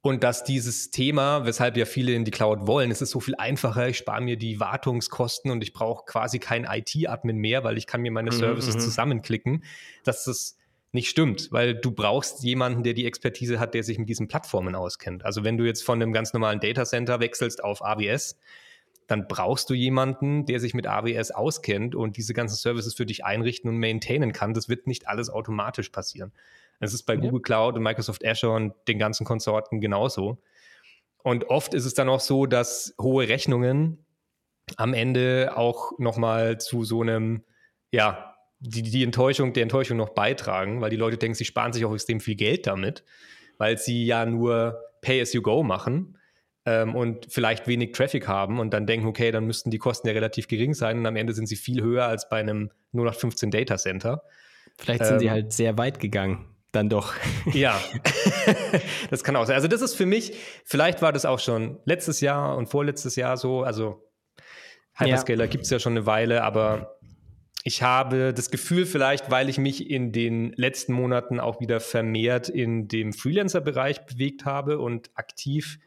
Und dass dieses Thema, weshalb ja viele in die Cloud wollen, es ist so viel einfacher, ich spare mir die Wartungskosten und ich brauche quasi kein IT-Admin mehr, weil ich kann mir meine mhm, Services mhm, zusammenklicken, dass das nicht stimmt, weil du brauchst jemanden, der die Expertise hat, der sich mit diesen Plattformen auskennt. Also wenn du jetzt von einem ganz normalen Datacenter wechselst auf AWS, dann brauchst du jemanden, der sich mit AWS auskennt und diese ganzen Services für dich einrichten und maintainen kann. Das wird nicht alles automatisch passieren. Das ist bei ja. Google Cloud und Microsoft Azure und den ganzen Konsorten genauso. Und oft ist es dann auch so, dass hohe Rechnungen am Ende auch nochmal zu so einem, ja, die, die Enttäuschung, der Enttäuschung noch beitragen, weil die Leute denken, sie sparen sich auch extrem viel Geld damit, weil sie ja nur Pay as you go machen ähm, und vielleicht wenig Traffic haben und dann denken, okay, dann müssten die Kosten ja relativ gering sein und am Ende sind sie viel höher als bei einem 0815 Data Center. Vielleicht sind ähm, sie halt sehr weit gegangen. Dann doch. Ja, das kann auch sein. Also, das ist für mich, vielleicht war das auch schon letztes Jahr und vorletztes Jahr so. Also, Hyperscaler ja. gibt es ja schon eine Weile, aber ich habe das Gefühl, vielleicht, weil ich mich in den letzten Monaten auch wieder vermehrt in dem Freelancer-Bereich bewegt habe und aktiv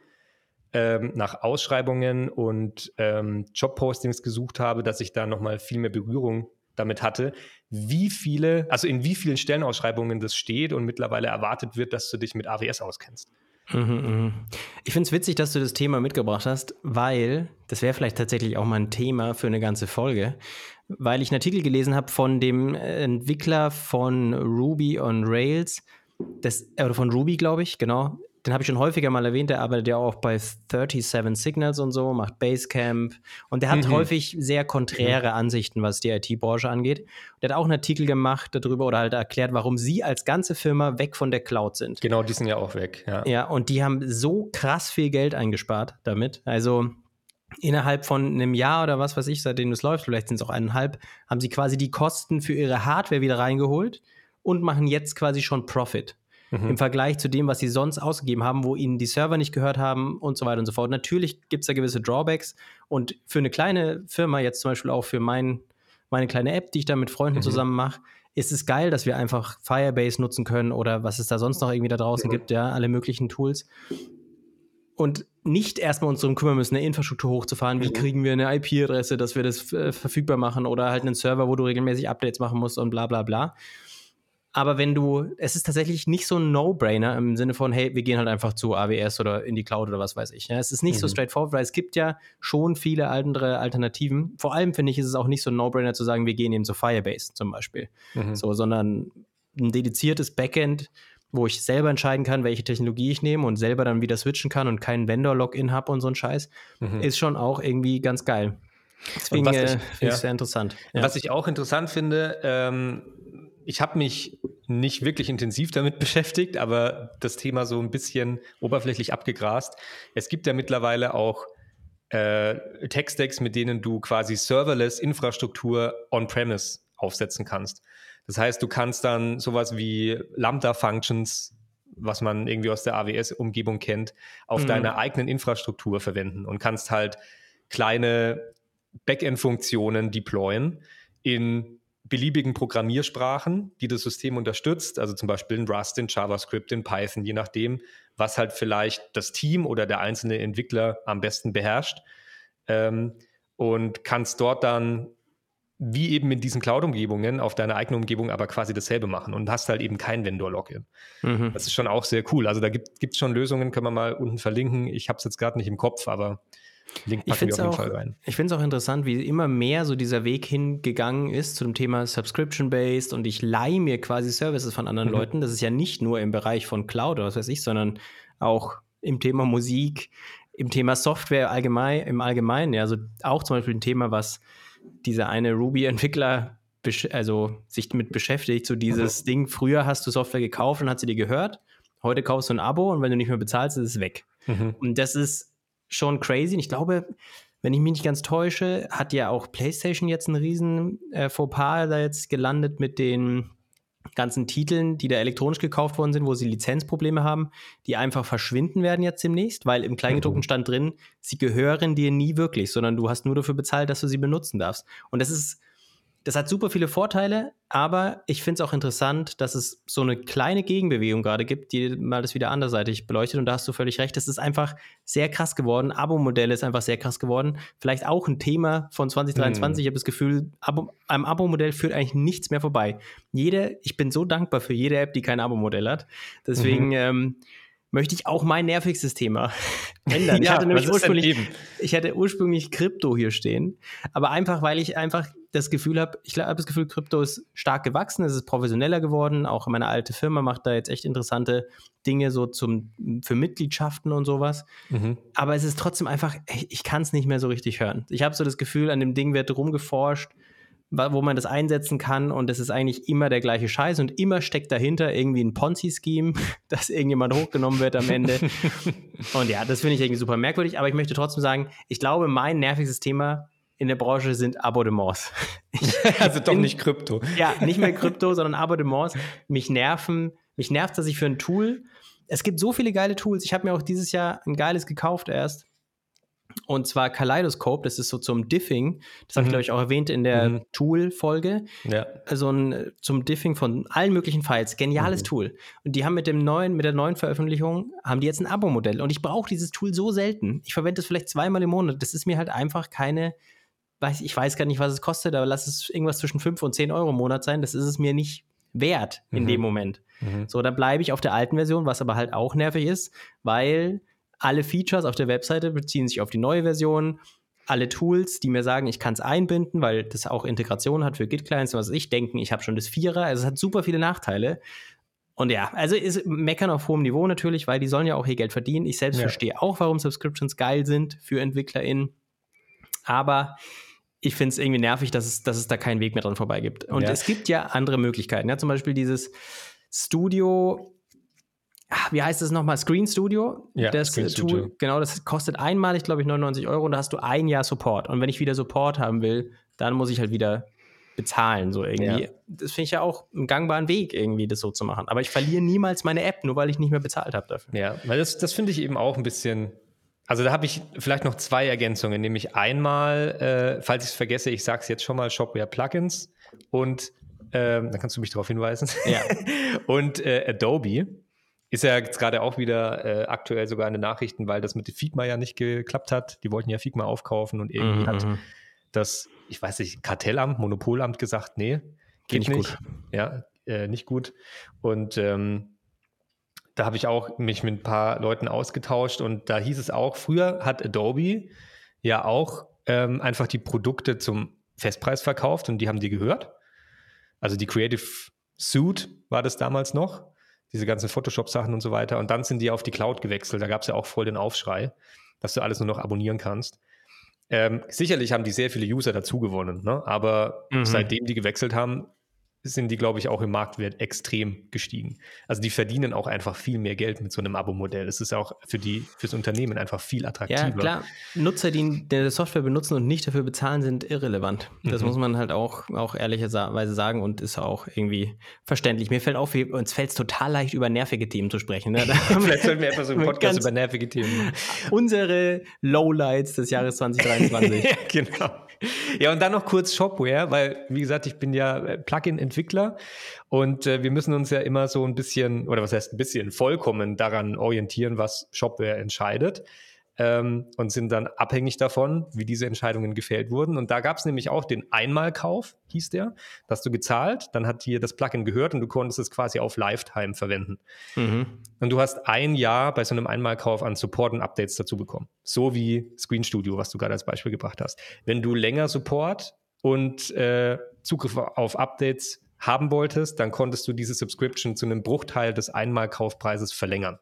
ähm, nach Ausschreibungen und ähm, Jobpostings gesucht habe, dass ich da nochmal viel mehr Berührung damit hatte, wie viele, also in wie vielen Stellenausschreibungen das steht und mittlerweile erwartet wird, dass du dich mit AWS auskennst. Mhm, mhm. Ich finde es witzig, dass du das Thema mitgebracht hast, weil das wäre vielleicht tatsächlich auch mal ein Thema für eine ganze Folge, weil ich einen Artikel gelesen habe von dem Entwickler von Ruby on Rails, das, oder von Ruby, glaube ich, genau, den habe ich schon häufiger mal erwähnt, der arbeitet ja auch bei 37 Signals und so, macht Basecamp und der hat mhm. häufig sehr konträre Ansichten, was die IT-Branche angeht. Der hat auch einen Artikel gemacht darüber oder halt erklärt, warum sie als ganze Firma weg von der Cloud sind. Genau, die sind ja auch weg, ja. Ja, und die haben so krass viel Geld eingespart damit. Also innerhalb von einem Jahr oder was weiß ich, seitdem es läuft, vielleicht sind es auch eineinhalb, haben sie quasi die Kosten für ihre Hardware wieder reingeholt und machen jetzt quasi schon Profit. Mhm. Im Vergleich zu dem, was sie sonst ausgegeben haben, wo ihnen die Server nicht gehört haben und so weiter und so fort. Natürlich gibt es da gewisse Drawbacks und für eine kleine Firma, jetzt zum Beispiel auch für mein, meine kleine App, die ich da mit Freunden mhm. zusammen mache, ist es geil, dass wir einfach Firebase nutzen können oder was es da sonst noch irgendwie da draußen mhm. gibt, ja, alle möglichen Tools und nicht erstmal uns darum kümmern müssen, eine Infrastruktur hochzufahren. Wie mhm. kriegen wir eine IP-Adresse, dass wir das äh, verfügbar machen oder halt einen Server, wo du regelmäßig Updates machen musst und bla bla bla. Aber wenn du, es ist tatsächlich nicht so ein No-Brainer im Sinne von, hey, wir gehen halt einfach zu AWS oder in die Cloud oder was weiß ich. Ja, es ist nicht mhm. so straightforward, weil es gibt ja schon viele andere Alternativen. Vor allem finde ich, ist es auch nicht so ein No-Brainer zu sagen, wir gehen eben zu Firebase zum Beispiel. Mhm. So, sondern ein dediziertes Backend wo ich selber entscheiden kann, welche Technologie ich nehme und selber dann wieder switchen kann und keinen Vendor-Login habe und so ein Scheiß, mhm. ist schon auch irgendwie ganz geil. Deswegen äh, finde ich ja. sehr interessant. Ja. Was ich auch interessant finde, ähm, ich habe mich nicht wirklich intensiv damit beschäftigt, aber das Thema so ein bisschen oberflächlich abgegrast. Es gibt ja mittlerweile auch äh, Tech-Stacks, mit denen du quasi Serverless-Infrastruktur on-premise aufsetzen kannst. Das heißt, du kannst dann sowas wie Lambda-Functions, was man irgendwie aus der AWS-Umgebung kennt, auf mhm. deiner eigenen Infrastruktur verwenden und kannst halt kleine Backend-Funktionen deployen in beliebigen Programmiersprachen, die das System unterstützt, also zum Beispiel in Rust, in JavaScript, in Python, je nachdem, was halt vielleicht das Team oder der einzelne Entwickler am besten beherrscht. Ähm, und kannst dort dann wie eben in diesen Cloud-Umgebungen auf deiner eigenen Umgebung aber quasi dasselbe machen und hast halt eben kein Vendor-Login. Mhm. Das ist schon auch sehr cool. Also da gibt es schon Lösungen, können wir mal unten verlinken. Ich habe es jetzt gerade nicht im Kopf, aber Link packen auch. Ich finde es auch interessant, wie immer mehr so dieser Weg hingegangen ist zu dem Thema Subscription-Based und ich leihe mir quasi Services von anderen mhm. Leuten. Das ist ja nicht nur im Bereich von Cloud oder was weiß ich, sondern auch im Thema Musik, im Thema Software allgemein, im Allgemeinen. Ja, also auch zum Beispiel ein Thema, was dieser eine Ruby-Entwickler also sich damit beschäftigt, so dieses mhm. Ding, früher hast du Software gekauft und hat sie dir gehört, heute kaufst du ein Abo und wenn du nicht mehr bezahlst, ist es weg. Mhm. Und das ist schon crazy. Und ich glaube, wenn ich mich nicht ganz täusche, hat ja auch PlayStation jetzt einen riesen äh, Fauxpas da jetzt gelandet mit den ganzen Titeln, die da elektronisch gekauft worden sind, wo sie Lizenzprobleme haben, die einfach verschwinden werden jetzt demnächst, weil im Kleingedruckten mhm. stand drin, sie gehören dir nie wirklich, sondern du hast nur dafür bezahlt, dass du sie benutzen darfst. Und das ist das hat super viele Vorteile, aber ich finde es auch interessant, dass es so eine kleine Gegenbewegung gerade gibt, die mal das wieder anderseitig beleuchtet. Und da hast du völlig recht. Es ist einfach sehr krass geworden. Abo-Modell ist einfach sehr krass geworden. Vielleicht auch ein Thema von 2023. Hm. Ich habe das Gefühl, Abo, am Abo-Modell führt eigentlich nichts mehr vorbei. Jede, ich bin so dankbar für jede App, die kein Abo-Modell hat. Deswegen, mhm. ähm, möchte ich auch mein nervigstes Thema ändern. ja, ich, hatte nämlich ursprünglich, ich hatte ursprünglich Krypto hier stehen, aber einfach, weil ich einfach das Gefühl habe, ich habe das Gefühl, Krypto ist stark gewachsen, es ist professioneller geworden, auch meine alte Firma macht da jetzt echt interessante Dinge so zum, für Mitgliedschaften und sowas. Mhm. Aber es ist trotzdem einfach, ich kann es nicht mehr so richtig hören. Ich habe so das Gefühl, an dem Ding wird rumgeforscht, wo man das einsetzen kann und es ist eigentlich immer der gleiche Scheiß und immer steckt dahinter irgendwie ein Ponzi-Scheme, dass irgendjemand hochgenommen wird am Ende. und ja, das finde ich irgendwie super merkwürdig, aber ich möchte trotzdem sagen, ich glaube, mein nervigstes Thema in der Branche sind Abonnements. also doch nicht Krypto. Ja, nicht mehr Krypto, sondern Abonnements. Mich nerven, mich nervt, dass ich für ein Tool, es gibt so viele geile Tools. Ich habe mir auch dieses Jahr ein geiles gekauft erst. Und zwar Kaleidoscope, das ist so zum Diffing. Das habe ich, mhm. glaube ich, auch erwähnt in der mhm. Tool-Folge. Ja. Also ein, zum Diffing von allen möglichen Files. Geniales mhm. Tool. Und die haben mit dem neuen, mit der neuen Veröffentlichung, haben die jetzt ein Abo-Modell. Und ich brauche dieses Tool so selten. Ich verwende es vielleicht zweimal im Monat. Das ist mir halt einfach keine, weiß, ich weiß gar nicht, was es kostet, aber lass es irgendwas zwischen 5 und 10 Euro im Monat sein. Das ist es mir nicht wert in dem mhm. Moment. Mhm. So, dann bleibe ich auf der alten Version, was aber halt auch nervig ist, weil alle Features auf der Webseite beziehen sich auf die neue Version. Alle Tools, die mir sagen, ich kann es einbinden, weil das auch Integration hat für Git-Clients, was ich denke, ich habe schon das Vierer. Also es hat super viele Nachteile. Und ja, also ist meckern auf hohem Niveau natürlich, weil die sollen ja auch hier Geld verdienen. Ich selbst ja. verstehe auch, warum Subscriptions geil sind für EntwicklerInnen. Aber ich finde es irgendwie nervig, dass es, dass es da keinen Weg mehr dran vorbei gibt. Und ja. es gibt ja andere Möglichkeiten. Ja, zum Beispiel dieses Studio, ach, wie heißt das nochmal? Screen Studio. Ja, das Screen Tool, Studio. genau, das kostet einmalig, glaube ich, 99 Euro und da hast du ein Jahr Support. Und wenn ich wieder Support haben will, dann muss ich halt wieder bezahlen, so irgendwie. Ja. Das finde ich ja auch einen gangbaren Weg, irgendwie das so zu machen. Aber ich verliere niemals meine App, nur weil ich nicht mehr bezahlt habe dafür. Ja, weil das, das finde ich eben auch ein bisschen also da habe ich vielleicht noch zwei Ergänzungen, nämlich einmal, äh, falls ich es vergesse, ich sage es jetzt schon mal, Shopware Plugins und ähm, da kannst du mich darauf hinweisen. Ja. und äh, Adobe ist ja jetzt gerade auch wieder äh, aktuell sogar in den Nachrichten, weil das mit Figma ja nicht geklappt hat. Die wollten ja Figma aufkaufen und irgendwie mhm. hat mhm. das, ich weiß nicht, Kartellamt, Monopolamt gesagt, nee, geht nicht, nicht. gut. Ja, äh, nicht gut. Und ähm, da habe ich auch mich mit ein paar Leuten ausgetauscht und da hieß es auch, früher hat Adobe ja auch ähm, einfach die Produkte zum Festpreis verkauft und die haben die gehört. Also die Creative Suite war das damals noch, diese ganzen Photoshop-Sachen und so weiter. Und dann sind die auf die Cloud gewechselt. Da gab es ja auch voll den Aufschrei, dass du alles nur noch abonnieren kannst. Ähm, sicherlich haben die sehr viele User dazu gewonnen, ne? aber mhm. seitdem die gewechselt haben, sind die, glaube ich, auch im Marktwert extrem gestiegen. Also die verdienen auch einfach viel mehr Geld mit so einem Abo-Modell. Es ist auch für die, fürs Unternehmen einfach viel attraktiver. Ja, klar. Nutzer, die die Software benutzen und nicht dafür bezahlen, sind irrelevant. Das mhm. muss man halt auch, auch ehrlicherweise sagen und ist auch irgendwie verständlich. Mir fällt auf, uns fällt es total leicht, über nervige Themen zu sprechen. Ne? Vielleicht sollten wir etwas so einen Podcast über nervige Themen Unsere Lowlights des Jahres 2023. ja, genau. Ja, und dann noch kurz Shopware, weil, wie gesagt, ich bin ja äh, Plugin-Entwickler und äh, wir müssen uns ja immer so ein bisschen, oder was heißt ein bisschen, vollkommen daran orientieren, was Shopware entscheidet ähm, und sind dann abhängig davon, wie diese Entscheidungen gefällt wurden. Und da gab es nämlich auch den Einmalkauf, hieß der. Da hast du gezahlt, dann hat dir das Plugin gehört und du konntest es quasi auf Lifetime verwenden. Mhm. Und du hast ein Jahr bei so einem Einmalkauf an Support und Updates dazu bekommen. So wie Screen Studio, was du gerade als Beispiel gebracht hast. Wenn du länger Support und äh, Zugriff auf Updates haben wolltest, dann konntest du diese Subscription zu einem Bruchteil des Einmalkaufpreises verlängern.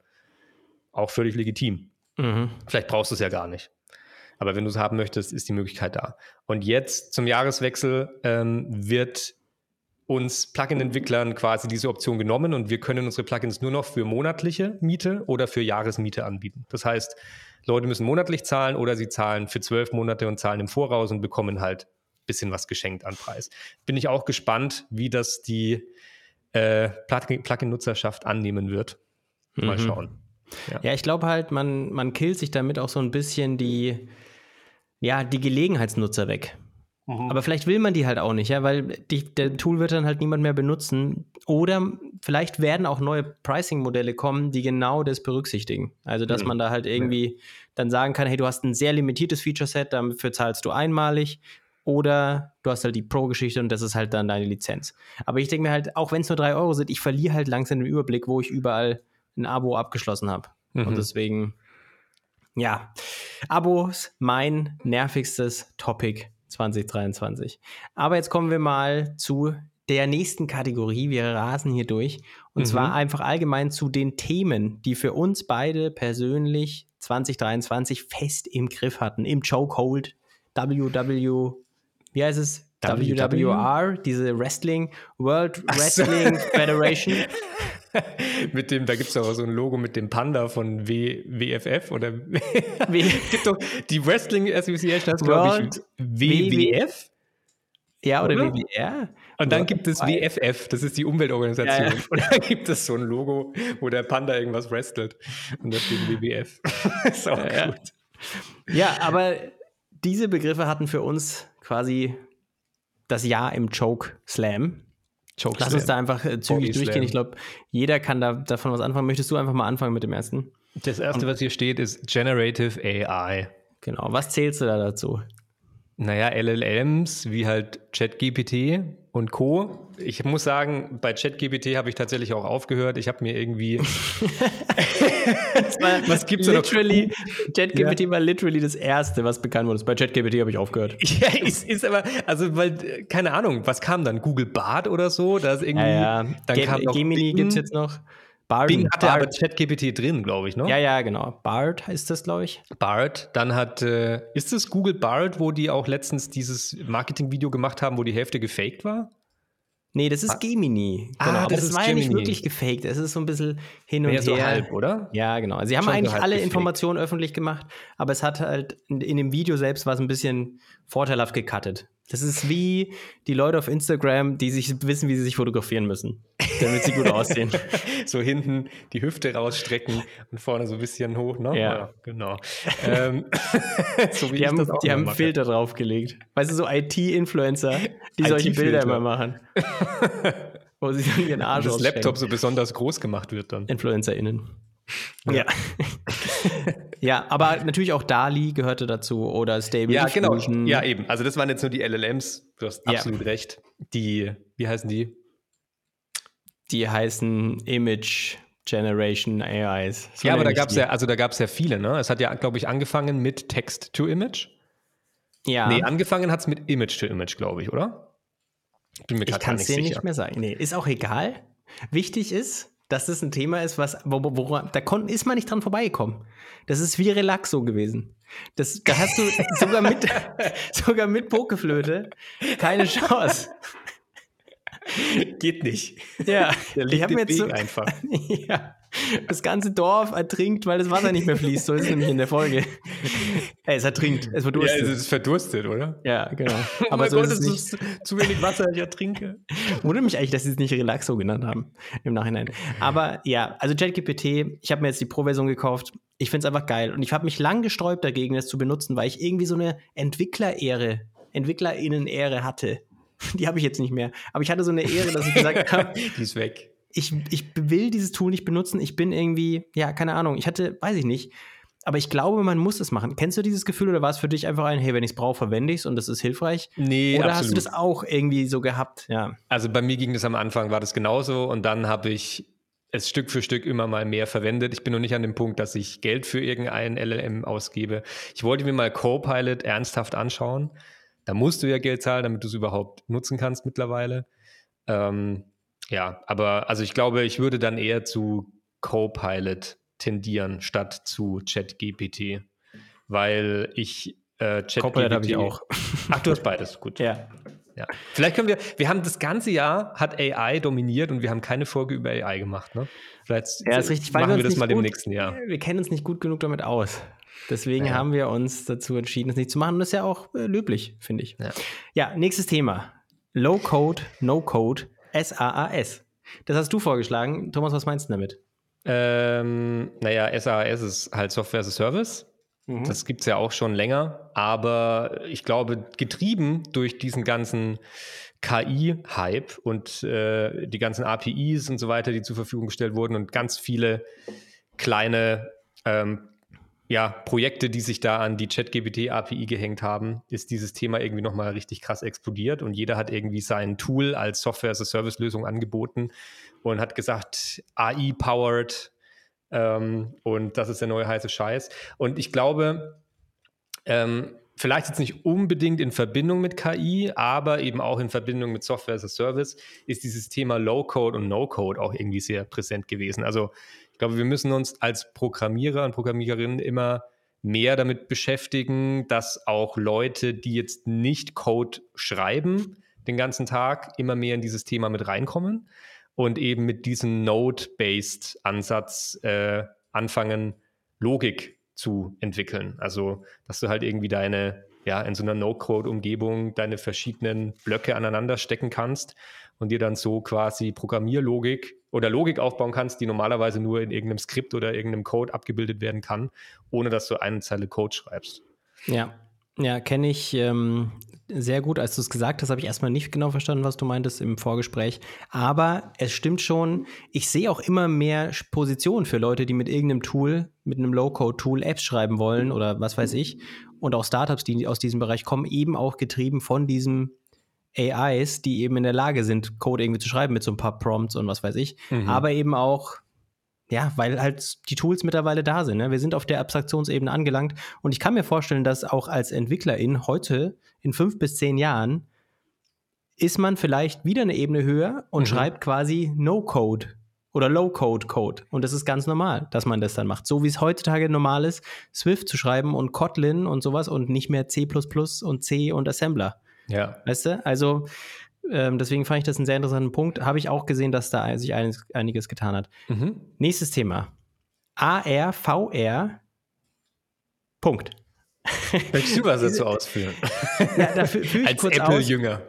Auch völlig legitim. Mhm. Vielleicht brauchst du es ja gar nicht. Aber wenn du es haben möchtest, ist die Möglichkeit da. Und jetzt zum Jahreswechsel ähm, wird uns Plugin-Entwicklern quasi diese Option genommen und wir können unsere Plugins nur noch für monatliche Miete oder für Jahresmiete anbieten. Das heißt, Leute müssen monatlich zahlen oder sie zahlen für zwölf Monate und zahlen im Voraus und bekommen halt ein bisschen was geschenkt an Preis. Bin ich auch gespannt, wie das die äh, Plugin-Nutzerschaft annehmen wird. Mal mhm. schauen. Ja, ja ich glaube halt, man, man killt sich damit auch so ein bisschen die, ja, die Gelegenheitsnutzer weg. Mhm. Aber vielleicht will man die halt auch nicht, ja, weil die, der Tool wird dann halt niemand mehr benutzen. Oder vielleicht werden auch neue Pricing-Modelle kommen, die genau das berücksichtigen. Also, dass mhm. man da halt irgendwie ja. dann sagen kann, hey, du hast ein sehr limitiertes Feature-Set, dafür zahlst du einmalig. Oder du hast halt die Pro-Geschichte und das ist halt dann deine Lizenz. Aber ich denke mir halt, auch wenn es nur drei Euro sind, ich verliere halt langsam den Überblick, wo ich überall ein Abo abgeschlossen habe. Mhm. Und deswegen, ja, Abos, mein nervigstes Topic 2023. Aber jetzt kommen wir mal zu der nächsten Kategorie. Wir rasen hier durch. Und mhm. zwar einfach allgemein zu den Themen, die für uns beide persönlich 2023 fest im Griff hatten. Im Chokehold, WW, wie heißt es? WWR, diese Wrestling, World Wrestling Federation. mit dem, da gibt es auch so ein Logo mit dem Panda von w, WFF oder gibt doch die Wrestling Association heißt, glaube ich, WWF. Ja, oder, oder? WWR. Und dann gibt es WFF, das ist die Umweltorganisation. Ja, ja. Und dann gibt es so ein Logo, wo der Panda irgendwas wrestelt. Und da steht WWF. ist auch ja, gut. Ja, aber diese Begriffe hatten für uns quasi das Jahr im Choke Slam. Choke Lass uns da einfach äh, zügig Body durchgehen. Ich glaube, jeder kann da, davon was anfangen. Möchtest du einfach mal anfangen mit dem ersten? Das erste, Und, was hier steht, ist Generative AI. Genau. Was zählst du da dazu? Naja, LLMs wie halt ChatGPT und Co. Ich muss sagen, bei ChatGPT habe ich tatsächlich auch aufgehört. Ich habe mir irgendwie. was gibt es literally, ChatGPT ja. war literally das erste, was bekannt wurde. Bei ChatGPT habe ich aufgehört. Ja, ist, ist aber, also, weil, keine Ahnung, was kam dann? Google Bart oder so? Da ist irgendwie. Ja, ja. Dann Ge kam Gemini gibt es jetzt noch. Bard, Bing hatte Bard. aber ChatGPT drin, glaube ich, ne? Ja, ja, genau. Bard heißt das, glaube ich. Bard. Dann hat, äh, ist es Google Bard, wo die auch letztens dieses Marketing-Video gemacht haben, wo die Hälfte gefaked war? Nee, das ist ah. Gemini. Ah, genau. Ah, das, das war Gemini. ja nicht wirklich gefaked. Es ist so ein bisschen hin und ja, her. So halb, oder? Ja, genau. Sie haben Schon eigentlich so alle gefaked. Informationen öffentlich gemacht, aber es hat halt in, in dem Video selbst war es ein bisschen vorteilhaft gecuttet. Das ist wie die Leute auf Instagram, die sich wissen, wie sie sich fotografieren müssen, damit sie gut aussehen. so hinten die Hüfte rausstrecken und vorne so ein bisschen hoch, ne? Ja, ja genau. ähm, so die haben, die haben Filter draufgelegt. Weißt du, so IT-Influencer, die IT solche Bilder immer machen. wo sie dann ihren Arsch Das Laptop so besonders groß gemacht wird dann. InfluencerInnen. Ja. ja, aber natürlich auch Dali gehörte dazu oder Stable Ja, genau. Ja, eben. Also das waren jetzt nur die LLMs. Du hast absolut ja. recht. Die, wie heißen die? Die heißen Image Generation AIs. So ja, aber da gab es ja, also da gab es ja viele, ne? Es hat ja, glaube ich, angefangen mit Text to Image. Ja. Nee, angefangen hat es mit Image to Image, glaube ich, oder? Bin mir ich kann es dir nicht mehr sagen. Nee, ist auch egal. Wichtig ist, dass das ein Thema ist, was, wo, wo, da kon, ist man nicht dran vorbeigekommen. Das ist wie Relaxo gewesen. Das, da hast du sogar mit, sogar mit Pokeflöte keine Chance. Geht nicht. Ja, ich habe jetzt so, einfach. ja, das ganze Dorf ertrinkt, weil das Wasser nicht mehr fließt. So ist es nämlich in der Folge. Es ertrinkt, es verdurstet. Ja, es ist verdurstet, oder? Ja, genau. Oh Aber so Gott, ist es nicht. zu wenig Wasser, ich ertrinke. Wundert mich eigentlich, dass sie es nicht Relaxo genannt haben im Nachhinein. Aber ja, also ChatGPT, ich habe mir jetzt die Pro-Version gekauft. Ich finde es einfach geil. Und ich habe mich lang gesträubt dagegen, das zu benutzen, weil ich irgendwie so eine Entwickler-Ehre, EntwicklerInnen-Ehre hatte. Die habe ich jetzt nicht mehr. Aber ich hatte so eine Ehre, dass ich gesagt habe, die ist weg ich, ich will dieses Tool nicht benutzen. Ich bin irgendwie, ja, keine Ahnung. Ich hatte, weiß ich nicht. Aber ich glaube, man muss es machen. Kennst du dieses Gefühl oder war es für dich einfach ein, hey, wenn ich es brauche, verwende ich es und das ist hilfreich? Nee, Oder absolut. hast du das auch irgendwie so gehabt? Ja. Also bei mir ging das am Anfang, war das genauso und dann habe ich es Stück für Stück immer mal mehr verwendet. Ich bin noch nicht an dem Punkt, dass ich Geld für irgendeinen LLM ausgebe. Ich wollte mir mal Copilot ernsthaft anschauen. Da musst du ja Geld zahlen, damit du es überhaupt nutzen kannst mittlerweile. Ähm, ja, aber also ich glaube, ich würde dann eher zu Copilot tendieren statt zu ChatGPT, weil ich äh, ChatGPT Copilot habe ich auch. Ach, du hast beides, gut. ja. Ja. Vielleicht können wir, wir haben das ganze Jahr hat AI dominiert und wir haben keine Folge über AI gemacht, ne? Vielleicht ja, ist richtig, machen wir, wir das mal gut, im nächsten Jahr. Wir kennen uns nicht gut genug damit aus. Deswegen ja. haben wir uns dazu entschieden, es nicht zu machen. Und das ist ja auch äh, löblich, finde ich. Ja. ja, nächstes Thema. Low Code, No Code SAAS. Das hast du vorgeschlagen. Thomas, was meinst du damit? Ähm, naja, SAAS ist halt Software as a Service. Mhm. Das gibt es ja auch schon länger. Aber ich glaube, getrieben durch diesen ganzen KI-Hype und äh, die ganzen APIs und so weiter, die zur Verfügung gestellt wurden und ganz viele kleine ähm, ja, Projekte, die sich da an die ChatGPT-API gehängt haben, ist dieses Thema irgendwie nochmal richtig krass explodiert und jeder hat irgendwie sein Tool als Software-as-a-Service-Lösung angeboten und hat gesagt, AI-powered ähm, und das ist der neue heiße Scheiß. Und ich glaube, ähm, vielleicht jetzt nicht unbedingt in Verbindung mit KI, aber eben auch in Verbindung mit Software as a Service ist dieses Thema Low-Code und No-Code auch irgendwie sehr präsent gewesen. Also ich glaube, wir müssen uns als Programmierer und Programmiererinnen immer mehr damit beschäftigen, dass auch Leute, die jetzt nicht Code schreiben, den ganzen Tag immer mehr in dieses Thema mit reinkommen und eben mit diesem Node-based Ansatz äh, anfangen, Logik zu entwickeln. Also, dass du halt irgendwie deine, ja, in so einer No-Code-Umgebung deine verschiedenen Blöcke aneinander stecken kannst und dir dann so quasi Programmierlogik oder Logik aufbauen kannst, die normalerweise nur in irgendeinem Skript oder irgendeinem Code abgebildet werden kann, ohne dass du eine Zeile Code schreibst. Ja, ja, kenne ich ähm, sehr gut. Als du es gesagt hast, habe ich erstmal nicht genau verstanden, was du meintest im Vorgespräch. Aber es stimmt schon, ich sehe auch immer mehr Positionen für Leute, die mit irgendeinem Tool, mit einem Low-Code-Tool Apps schreiben wollen oder was weiß ich. Und auch Startups, die aus diesem Bereich kommen, eben auch getrieben von diesem AIs, die eben in der Lage sind, Code irgendwie zu schreiben mit so ein paar Prompts und was weiß ich. Mhm. Aber eben auch, ja, weil halt die Tools mittlerweile da sind. Ne? Wir sind auf der Abstraktionsebene angelangt. Und ich kann mir vorstellen, dass auch als Entwicklerin heute in fünf bis zehn Jahren ist man vielleicht wieder eine Ebene höher und mhm. schreibt quasi No-Code oder Low-Code-Code. Und das ist ganz normal, dass man das dann macht. So wie es heutzutage normal ist, Swift zu schreiben und Kotlin und sowas und nicht mehr C und C und Assembler. Ja. Weißt du? Also ähm, deswegen fand ich das einen sehr interessanten Punkt. Habe ich auch gesehen, dass da sich einiges, einiges getan hat. Mhm. Nächstes Thema. AR, VR. Punkt. Möchtest du was dazu ausführen? Ja, dafür ich Als Apple-Jünger.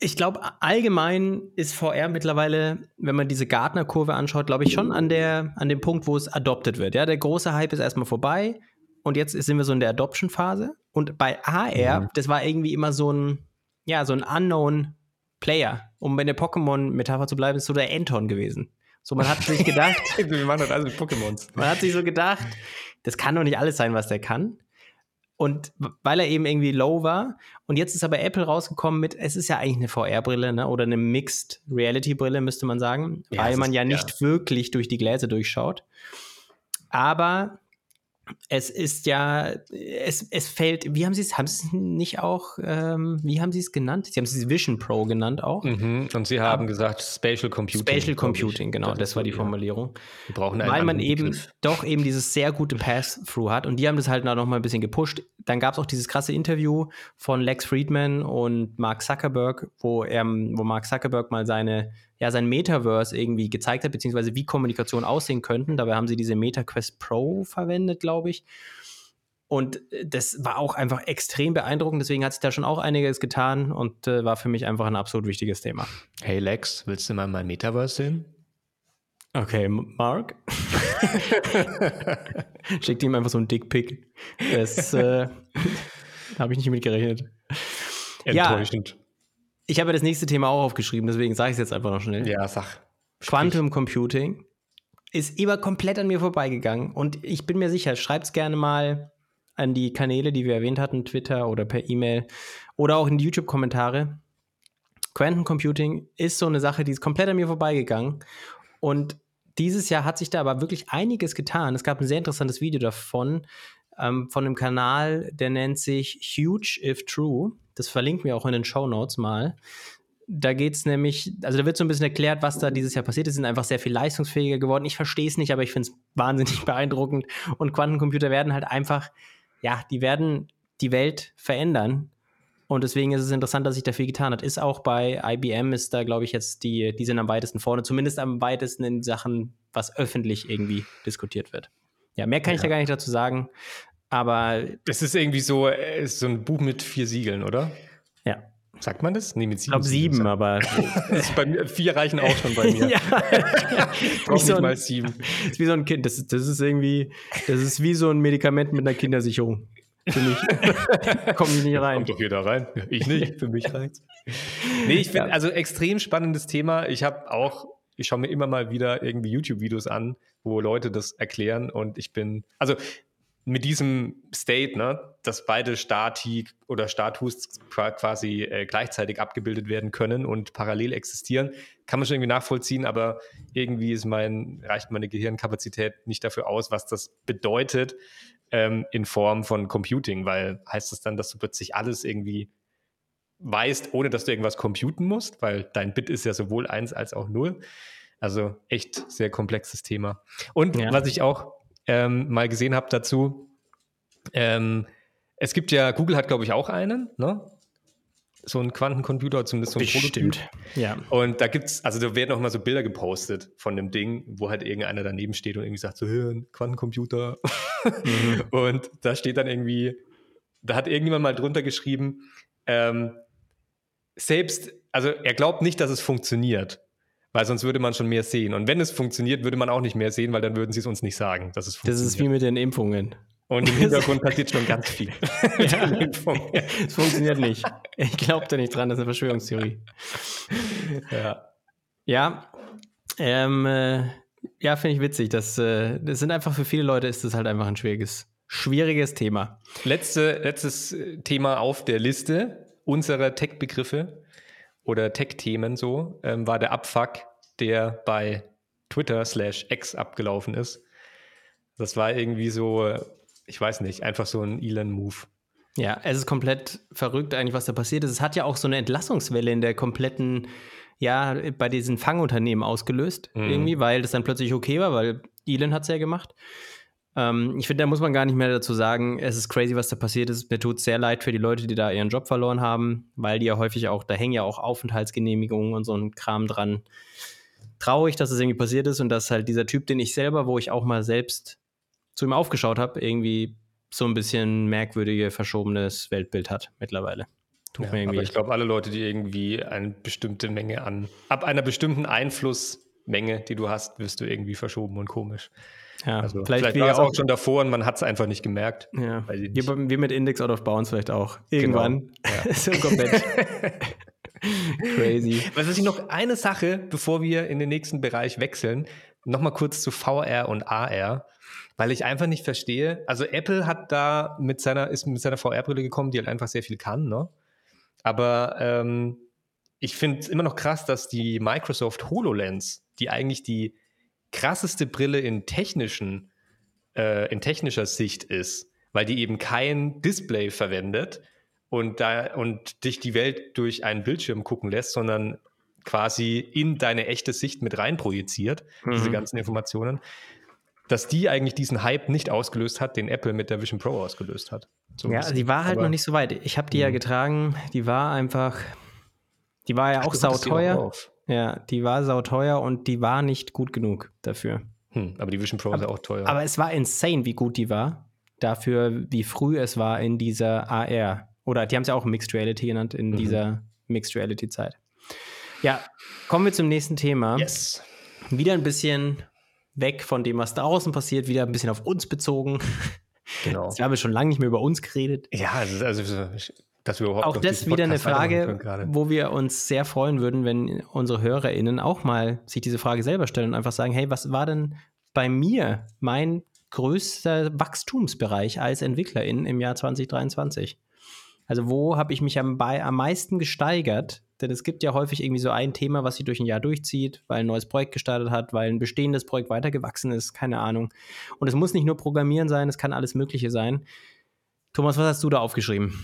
Ich glaube, allgemein ist VR mittlerweile, wenn man diese Gartner-Kurve anschaut, glaube ich, schon an, der, an dem Punkt, wo es adopted wird. Ja, der große Hype ist erstmal vorbei und jetzt sind wir so in der Adoption-Phase. Und bei AR, mhm. das war irgendwie immer so ein, ja, so ein unknown Player. Um bei der Pokémon-Metapher zu bleiben, ist so der Anton gewesen. So, man hat sich gedacht. wir machen das alles mit Pokémons. Man hat sich so gedacht, das kann doch nicht alles sein, was der kann. Und weil er eben irgendwie low war. Und jetzt ist aber Apple rausgekommen mit, es ist ja eigentlich eine VR-Brille, ne? Oder eine Mixed Reality-Brille, müsste man sagen. Ja, weil man ist, ja nicht ja. wirklich durch die Gläser durchschaut. Aber es ist ja, es, es fällt, wie haben sie es, haben sie es nicht auch, ähm, wie haben sie es genannt? Sie haben es Vision Pro genannt auch. Mhm. Und sie haben um, gesagt Spatial Computing. Spatial Computing, genau, das, das war die Formulierung. Wir brauchen einen Weil man eben Begriff. doch eben dieses sehr gute Pass-Through hat und die haben das halt noch mal ein bisschen gepusht. Dann gab es auch dieses krasse Interview von Lex Friedman und Mark Zuckerberg, wo er, wo Mark Zuckerberg mal seine ja, sein Metaverse irgendwie gezeigt hat, beziehungsweise wie Kommunikation aussehen könnten. Dabei haben sie diese MetaQuest Pro verwendet, glaube ich. Und äh, das war auch einfach extrem beeindruckend. Deswegen hat sich da schon auch einiges getan und äh, war für mich einfach ein absolut wichtiges Thema. Hey Lex, willst du mal mein Metaverse sehen? Okay, Mark. Schickt ihm einfach so ein Dickpick. Das äh, habe ich nicht mitgerechnet. Enttäuschend. Ja, ich habe das nächste Thema auch aufgeschrieben, deswegen sage ich es jetzt einfach noch schnell. Ja, sag. Quantum Computing ist immer komplett an mir vorbeigegangen und ich bin mir sicher, schreibt es gerne mal an die Kanäle, die wir erwähnt hatten, Twitter oder per E-Mail oder auch in die YouTube-Kommentare. Quantum Computing ist so eine Sache, die ist komplett an mir vorbeigegangen und dieses Jahr hat sich da aber wirklich einiges getan. Es gab ein sehr interessantes Video davon, ähm, von einem Kanal, der nennt sich Huge If True. Das verlinken wir auch in den Show Notes mal. Da geht es nämlich, also da wird so ein bisschen erklärt, was da dieses Jahr passiert ist. Sie sind einfach sehr viel leistungsfähiger geworden. Ich verstehe es nicht, aber ich finde es wahnsinnig beeindruckend. Und Quantencomputer werden halt einfach, ja, die werden die Welt verändern. Und deswegen ist es interessant, dass sich da viel getan hat. Ist auch bei IBM, ist da, glaube ich, jetzt die, die sind am weitesten vorne, zumindest am weitesten in Sachen, was öffentlich irgendwie diskutiert wird. Ja, mehr kann ja. ich da gar nicht dazu sagen. Aber. Es ist irgendwie so, äh, ist so ein Buch mit vier Siegeln, oder? Ja. Sagt man das? Nee, mit sieben. Ich glaube sieben, aber. mir, vier reichen auch schon bei mir. ja. Ich brauche nicht mal sieben. Das ist wie so ein Kind. Das, das ist irgendwie, das ist wie so ein Medikament mit einer Kindersicherung. Für mich. Komme ich nicht rein. Kommt doch jeder rein. Ich nicht. Für mich reicht's. Nee, ich finde, ja. also extrem spannendes Thema. Ich habe auch, ich schaue mir immer mal wieder irgendwie YouTube-Videos an, wo Leute das erklären und ich bin, also mit diesem State, ne, dass beide Stati oder Status quasi äh, gleichzeitig abgebildet werden können und parallel existieren, kann man schon irgendwie nachvollziehen, aber irgendwie ist mein, reicht meine Gehirnkapazität nicht dafür aus, was das bedeutet ähm, in Form von Computing, weil heißt das dann, dass du plötzlich alles irgendwie weißt, ohne dass du irgendwas computen musst, weil dein Bit ist ja sowohl eins als auch null. Also echt sehr komplexes Thema. Und ja. was ich auch ähm, mal gesehen habe dazu. Ähm, es gibt ja, Google hat, glaube ich, auch einen, ne? So ein Quantencomputer, zumindest so ein Bestimmt. Prototyp. Ja. Und da gibt's, also da werden auch mal so Bilder gepostet von dem Ding, wo halt irgendeiner daneben steht und irgendwie sagt so, ein Quantencomputer. Mhm. Und da steht dann irgendwie, da hat irgendjemand mal drunter geschrieben, ähm, selbst, also er glaubt nicht, dass es funktioniert, weil sonst würde man schon mehr sehen. Und wenn es funktioniert, würde man auch nicht mehr sehen, weil dann würden sie es uns nicht sagen, dass es funktioniert. Das ist wie mit den Impfungen. Und im Hintergrund passiert schon ganz viel. ja, es funktioniert nicht. Ich glaube da nicht dran, das ist eine Verschwörungstheorie. Ja. Ja, ähm, äh, ja, finde ich witzig. Das, äh, das sind einfach für viele Leute ist das halt einfach ein schwieriges, schwieriges Thema. Letzte, letztes äh, Thema auf der Liste unserer Tech-Begriffe oder Tech-Themen so, ähm, war der Abfuck, der bei Twitter slash X abgelaufen ist. Das war irgendwie so, ich weiß nicht, einfach so ein Elon-Move. Ja, es ist komplett verrückt eigentlich, was da passiert ist. Es hat ja auch so eine Entlassungswelle in der kompletten, ja, bei diesen Fangunternehmen ausgelöst, mhm. irgendwie, weil das dann plötzlich okay war, weil Elon hat es ja gemacht. Ähm, ich finde, da muss man gar nicht mehr dazu sagen, es ist crazy, was da passiert ist. Mir tut es sehr leid für die Leute, die da ihren Job verloren haben, weil die ja häufig auch, da hängen ja auch Aufenthaltsgenehmigungen und so ein Kram dran. Traurig, dass es das irgendwie passiert ist und dass halt dieser Typ, den ich selber, wo ich auch mal selbst zu ihm aufgeschaut habe, irgendwie so ein bisschen merkwürdige, verschobenes Weltbild hat mittlerweile. Ja, aber ich glaube, alle Leute, die irgendwie eine bestimmte Menge an, ab einer bestimmten Einflussmenge, die du hast, wirst du irgendwie verschoben und komisch. Ja, also vielleicht, vielleicht war es auch schon davor und man hat es einfach nicht gemerkt. Ja. Wir, wir, mit Index Out of Bounds vielleicht auch. Irgendwann. Genau. Ja. so komplett. Crazy. Was ist noch eine Sache, bevor wir in den nächsten Bereich wechseln, nochmal kurz zu VR und AR, weil ich einfach nicht verstehe. Also Apple hat da mit seiner, ist mit seiner VR-Brille gekommen, die halt einfach sehr viel kann, ne? Aber ähm, ich finde es immer noch krass, dass die Microsoft HoloLens, die eigentlich die krasseste Brille in technischen, äh, in technischer Sicht ist, weil die eben kein Display verwendet und da und dich die Welt durch einen Bildschirm gucken lässt, sondern quasi in deine echte Sicht mit rein projiziert, mhm. diese ganzen Informationen, dass die eigentlich diesen Hype nicht ausgelöst hat, den Apple mit der Vision Pro ausgelöst hat. So ja, sie war halt Aber, noch nicht so weit. Ich habe die ja mhm. getragen, die war einfach, die war ja Ach, auch sauteuer. Ja, die war sauteuer und die war nicht gut genug dafür. Hm, aber die Vision Pro aber, ist ja auch teuer. Aber es war insane, wie gut die war. Dafür, wie früh es war in dieser AR. Oder die haben es ja auch Mixed Reality genannt, in mhm. dieser Mixed Reality Zeit. Ja, kommen wir zum nächsten Thema. Yes. Wieder ein bisschen weg von dem, was da draußen passiert, wieder ein bisschen auf uns bezogen. Genau. Jetzt haben wir schon lange nicht mehr über uns geredet. Ja, also, also dass wir überhaupt auch das wieder eine Frage, wo wir uns sehr freuen würden, wenn unsere HörerInnen auch mal sich diese Frage selber stellen und einfach sagen: Hey, was war denn bei mir mein größter Wachstumsbereich als Entwicklerin im Jahr 2023? Also, wo habe ich mich am, bei, am meisten gesteigert? Denn es gibt ja häufig irgendwie so ein Thema, was sich durch ein Jahr durchzieht, weil ein neues Projekt gestartet hat, weil ein bestehendes Projekt weitergewachsen ist, keine Ahnung. Und es muss nicht nur Programmieren sein, es kann alles Mögliche sein. Thomas, was hast du da aufgeschrieben?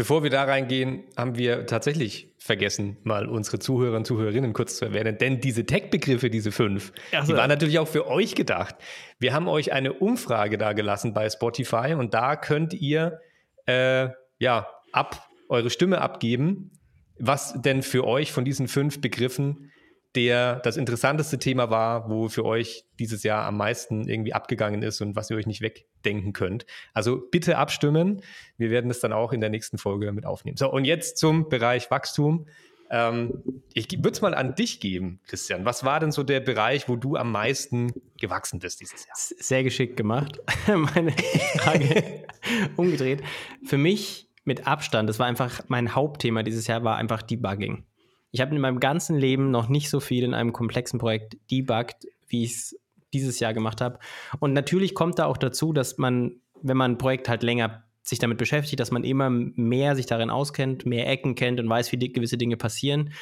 Bevor wir da reingehen, haben wir tatsächlich vergessen, mal unsere Zuhörer und Zuhörerinnen kurz zu erwähnen. Denn diese Tech-Begriffe, diese fünf, also. die waren natürlich auch für euch gedacht. Wir haben euch eine Umfrage da gelassen bei Spotify und da könnt ihr äh, ja ab eure Stimme abgeben, was denn für euch von diesen fünf Begriffen der das interessanteste Thema war, wo für euch dieses Jahr am meisten irgendwie abgegangen ist und was ihr euch nicht wegdenken könnt. Also bitte abstimmen. Wir werden es dann auch in der nächsten Folge mit aufnehmen. So, und jetzt zum Bereich Wachstum. Ähm, ich würde es mal an dich geben, Christian. Was war denn so der Bereich, wo du am meisten gewachsen bist dieses Jahr? Sehr geschickt gemacht. Meine Frage umgedreht. Für mich mit Abstand, das war einfach mein Hauptthema dieses Jahr, war einfach Debugging. Ich habe in meinem ganzen Leben noch nicht so viel in einem komplexen Projekt debuggt, wie ich es dieses Jahr gemacht habe. Und natürlich kommt da auch dazu, dass man, wenn man ein Projekt halt länger sich damit beschäftigt, dass man immer mehr sich darin auskennt, mehr Ecken kennt und weiß, wie gewisse Dinge passieren.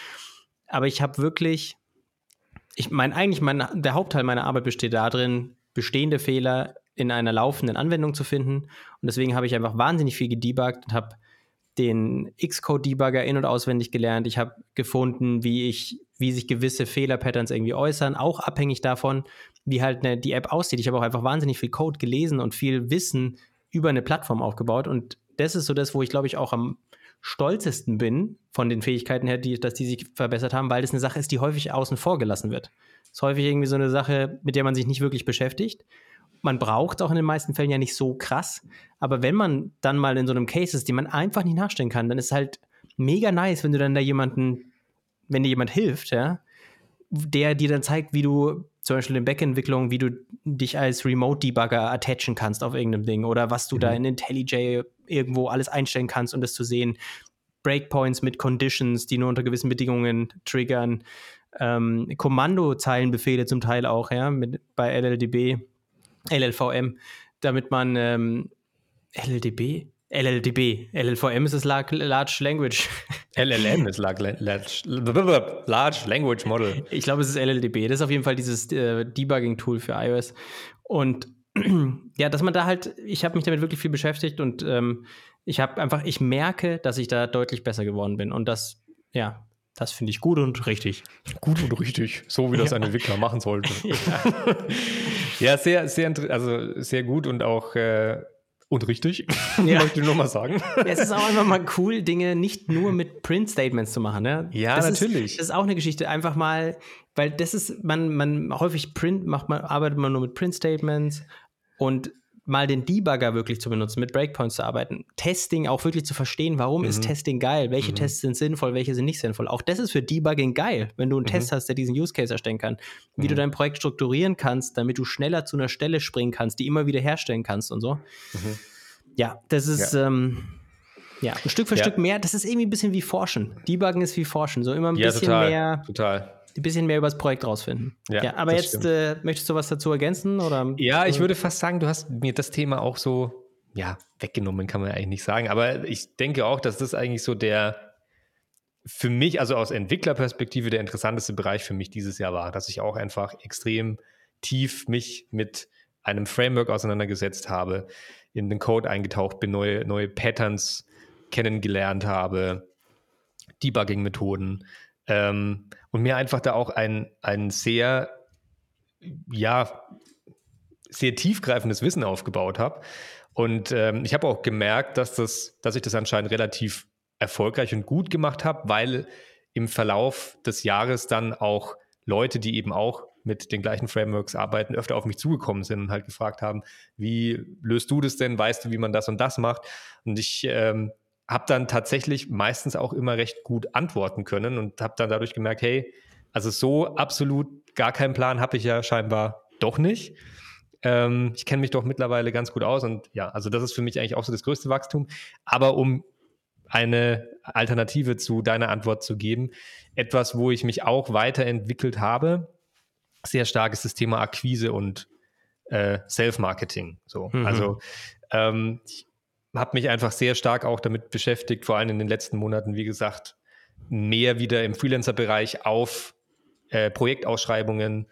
Aber ich habe wirklich, ich meine, eigentlich mein, der Hauptteil meiner Arbeit besteht darin, bestehende Fehler in einer laufenden Anwendung zu finden. Und deswegen habe ich einfach wahnsinnig viel gedebuggt und habe den Xcode-Debugger in- und auswendig gelernt. Ich habe gefunden, wie ich, wie sich gewisse Fehlerpatterns irgendwie äußern, auch abhängig davon, wie halt eine, die App aussieht. Ich habe auch einfach wahnsinnig viel Code gelesen und viel Wissen über eine Plattform aufgebaut. Und das ist so das, wo ich, glaube ich, auch am stolzesten bin von den Fähigkeiten her, die, dass die sich verbessert haben, weil das eine Sache ist, die häufig außen vor gelassen wird. Das ist häufig irgendwie so eine Sache, mit der man sich nicht wirklich beschäftigt man braucht auch in den meisten Fällen ja nicht so krass. Aber wenn man dann mal in so einem Case ist, den man einfach nicht nachstellen kann, dann ist es halt mega nice, wenn du dann da jemanden, wenn dir jemand hilft, ja, der dir dann zeigt, wie du zum Beispiel in Backentwicklung, wie du dich als Remote-Debugger attachen kannst auf irgendeinem Ding oder was du mhm. da in IntelliJ irgendwo alles einstellen kannst, um das zu sehen. Breakpoints mit Conditions, die nur unter gewissen Bedingungen triggern. Ähm, Kommandozeilenbefehle zum Teil auch, ja, mit, bei LLDB LLVM, damit man ähm, LLDB? LLDB. LLVM ist das Large Language. LLM ist Large, Language Model. Ich glaube, es ist LLDB. Das ist auf jeden Fall dieses äh, Debugging-Tool für iOS. Und ja, dass man da halt, ich habe mich damit wirklich viel beschäftigt und ähm, ich habe einfach, ich merke, dass ich da deutlich besser geworden bin. Und das, ja, das finde ich gut und richtig. Gut und richtig, so wie das ein Entwickler machen sollte. Ja. ja, sehr, sehr, also sehr gut und auch äh, und richtig, ja. möchte ich nur mal sagen. Ja, es ist auch einfach mal cool, Dinge nicht nur mit Print-Statements zu machen. Ne? Ja, das natürlich. Ist, das ist auch eine Geschichte. Einfach mal, weil das ist, man, man häufig Print macht man, arbeitet man nur mit Print-Statements und mal den Debugger wirklich zu benutzen, mit Breakpoints zu arbeiten, Testing auch wirklich zu verstehen, warum mhm. ist Testing geil, welche mhm. Tests sind sinnvoll, welche sind nicht sinnvoll. Auch das ist für Debugging geil, wenn du einen mhm. Test hast, der diesen Use Case erstellen kann, wie du mhm. dein Projekt strukturieren kannst, damit du schneller zu einer Stelle springen kannst, die immer wieder herstellen kannst und so. Mhm. Ja, das ist ja. Ähm, ja, ein Stück für ja. Stück mehr. Das ist irgendwie ein bisschen wie Forschen. Debuggen ist wie Forschen, so immer ein ja, bisschen total, mehr. Total ein bisschen mehr über das Projekt rausfinden. Ja, ja aber jetzt äh, möchtest du was dazu ergänzen? Oder? Ja, ich würde fast sagen, du hast mir das Thema auch so ja, weggenommen, kann man eigentlich nicht sagen. Aber ich denke auch, dass das eigentlich so der für mich, also aus Entwicklerperspektive, der interessanteste Bereich für mich dieses Jahr war, dass ich auch einfach extrem tief mich mit einem Framework auseinandergesetzt habe, in den Code eingetaucht bin, neue, neue Patterns kennengelernt habe, Debugging-Methoden, ähm, und mir einfach da auch ein, ein sehr, ja, sehr tiefgreifendes Wissen aufgebaut habe. Und ähm, ich habe auch gemerkt, dass, das, dass ich das anscheinend relativ erfolgreich und gut gemacht habe, weil im Verlauf des Jahres dann auch Leute, die eben auch mit den gleichen Frameworks arbeiten, öfter auf mich zugekommen sind und halt gefragt haben, wie löst du das denn? Weißt du, wie man das und das macht? Und ich ähm, habe dann tatsächlich meistens auch immer recht gut antworten können und habe dann dadurch gemerkt, hey, also so absolut gar keinen Plan habe ich ja scheinbar doch nicht. Ähm, ich kenne mich doch mittlerweile ganz gut aus und ja, also das ist für mich eigentlich auch so das größte Wachstum. Aber um eine Alternative zu deiner Antwort zu geben, etwas, wo ich mich auch weiterentwickelt habe, sehr stark ist das Thema Akquise und äh, Self-Marketing. So, mhm. also ähm, ich habe mich einfach sehr stark auch damit beschäftigt, vor allem in den letzten Monaten, wie gesagt, mehr wieder im Freelancer-Bereich auf äh, Projektausschreibungen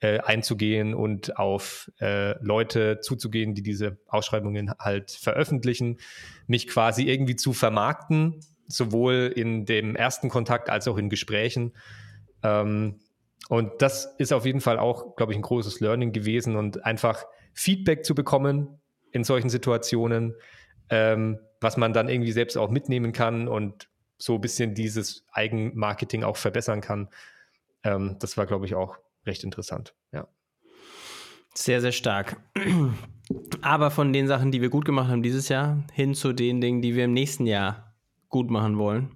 äh, einzugehen und auf äh, Leute zuzugehen, die diese Ausschreibungen halt veröffentlichen, mich quasi irgendwie zu vermarkten, sowohl in dem ersten Kontakt als auch in Gesprächen. Ähm, und das ist auf jeden Fall auch, glaube ich, ein großes Learning gewesen und einfach Feedback zu bekommen in solchen Situationen, ähm, was man dann irgendwie selbst auch mitnehmen kann und so ein bisschen dieses Eigenmarketing auch verbessern kann. Ähm, das war, glaube ich, auch recht interessant. Ja. Sehr, sehr stark. Aber von den Sachen, die wir gut gemacht haben dieses Jahr, hin zu den Dingen, die wir im nächsten Jahr gut machen wollen.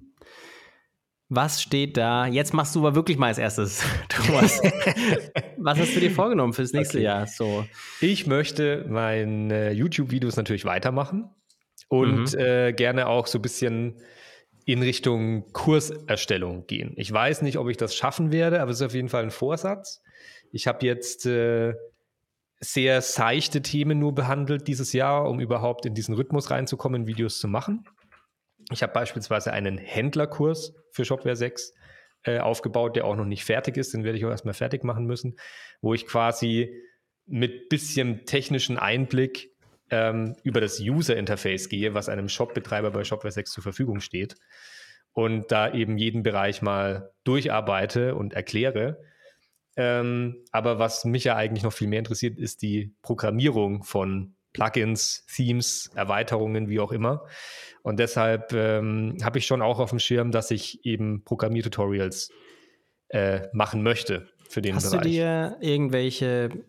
Was steht da? Jetzt machst du aber wirklich mal als erstes, Thomas. Was hast du dir vorgenommen fürs nächste okay. Jahr? So. Ich möchte meine YouTube-Videos natürlich weitermachen und mhm. äh, gerne auch so ein bisschen in Richtung Kurserstellung gehen. Ich weiß nicht, ob ich das schaffen werde, aber es ist auf jeden Fall ein Vorsatz. Ich habe jetzt äh, sehr seichte Themen nur behandelt dieses Jahr, um überhaupt in diesen Rhythmus reinzukommen, Videos zu machen. Ich habe beispielsweise einen Händlerkurs für Shopware 6 äh, aufgebaut, der auch noch nicht fertig ist. Den werde ich auch erstmal fertig machen müssen, wo ich quasi mit bisschen technischen Einblick ähm, über das User-Interface gehe, was einem Shop-Betreiber bei Shopware 6 zur Verfügung steht und da eben jeden Bereich mal durcharbeite und erkläre. Ähm, aber was mich ja eigentlich noch viel mehr interessiert, ist die Programmierung von Plugins, Themes, Erweiterungen, wie auch immer. Und deshalb ähm, habe ich schon auch auf dem Schirm, dass ich eben Programmiertutorials äh, machen möchte für den Hast Bereich. Hast du dir irgendwelche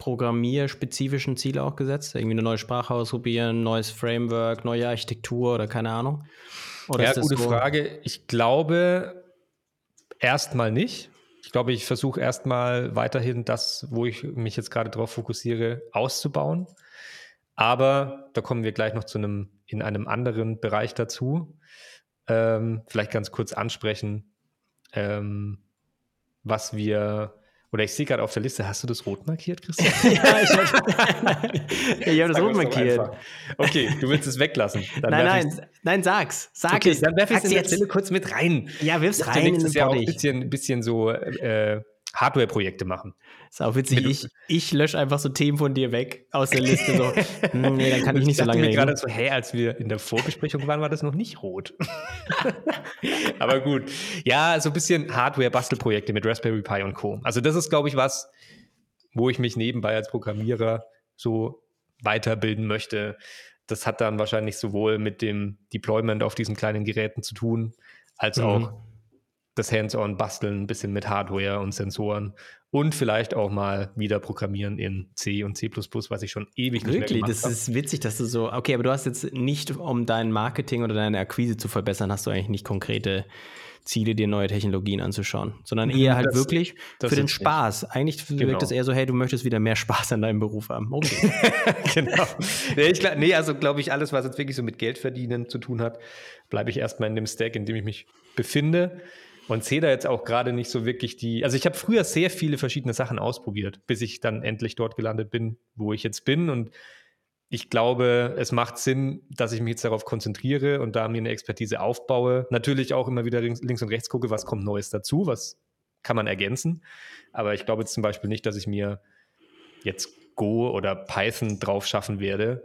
programmierspezifischen Ziele auch gesetzt? Irgendwie eine neue Sprache ausprobieren, neues Framework, neue Architektur oder keine Ahnung? Oder ja, gute so? Frage. Ich glaube erstmal nicht. Ich glaube, ich versuche erstmal weiterhin das, wo ich mich jetzt gerade drauf fokussiere, auszubauen. Aber da kommen wir gleich noch zu einem, in einem anderen Bereich dazu. Ähm, vielleicht ganz kurz ansprechen, ähm, was wir Oder ich sehe gerade auf der Liste, hast du das rot markiert, Christian? ja, ich habe hab das rot markiert. Okay, du willst es weglassen. Dann nein, nein, nein, sag's. Sag okay, es. Dann werf ich es jetzt Stelle kurz mit rein. Ja, wirf's rein in den ja auch ein bisschen, bisschen so äh, Hardware-Projekte machen. Ist auch witzig. Ich, ich lösche einfach so Themen von dir weg aus der Liste. So. Hm, nee, dann kann ich nicht so lange reden. Ich gerade so, hey, als wir in der Vorbesprechung waren, war das noch nicht rot. Aber gut. Ja, so ein bisschen Hardware-Bastelprojekte mit Raspberry Pi und Co. Also das ist, glaube ich, was, wo ich mich nebenbei als Programmierer so weiterbilden möchte. Das hat dann wahrscheinlich sowohl mit dem Deployment auf diesen kleinen Geräten zu tun, als mhm. auch das Hands-on-Basteln, ein bisschen mit Hardware und Sensoren und vielleicht auch mal wieder programmieren in C und C++, was ich schon ewig nicht Wirklich, das habe. ist witzig, dass du so, okay, aber du hast jetzt nicht, um dein Marketing oder deine Akquise zu verbessern, hast du eigentlich nicht konkrete Ziele, dir neue Technologien anzuschauen, sondern mhm, eher halt das, wirklich das für den Spaß. Nicht. Eigentlich genau. wirkt es eher so, hey, du möchtest wieder mehr Spaß an deinem Beruf haben. Okay. genau. Nee, ich, nee also glaube ich, alles, was jetzt wirklich so mit Geld verdienen zu tun hat, bleibe ich erstmal in dem Stack, in dem ich mich befinde und sehe da jetzt auch gerade nicht so wirklich die. Also ich habe früher sehr viele verschiedene Sachen ausprobiert, bis ich dann endlich dort gelandet bin, wo ich jetzt bin. Und ich glaube, es macht Sinn, dass ich mich jetzt darauf konzentriere und da mir eine Expertise aufbaue. Natürlich auch immer wieder links und rechts gucke, was kommt Neues dazu, was kann man ergänzen. Aber ich glaube jetzt zum Beispiel nicht, dass ich mir jetzt Go oder Python drauf schaffen werde,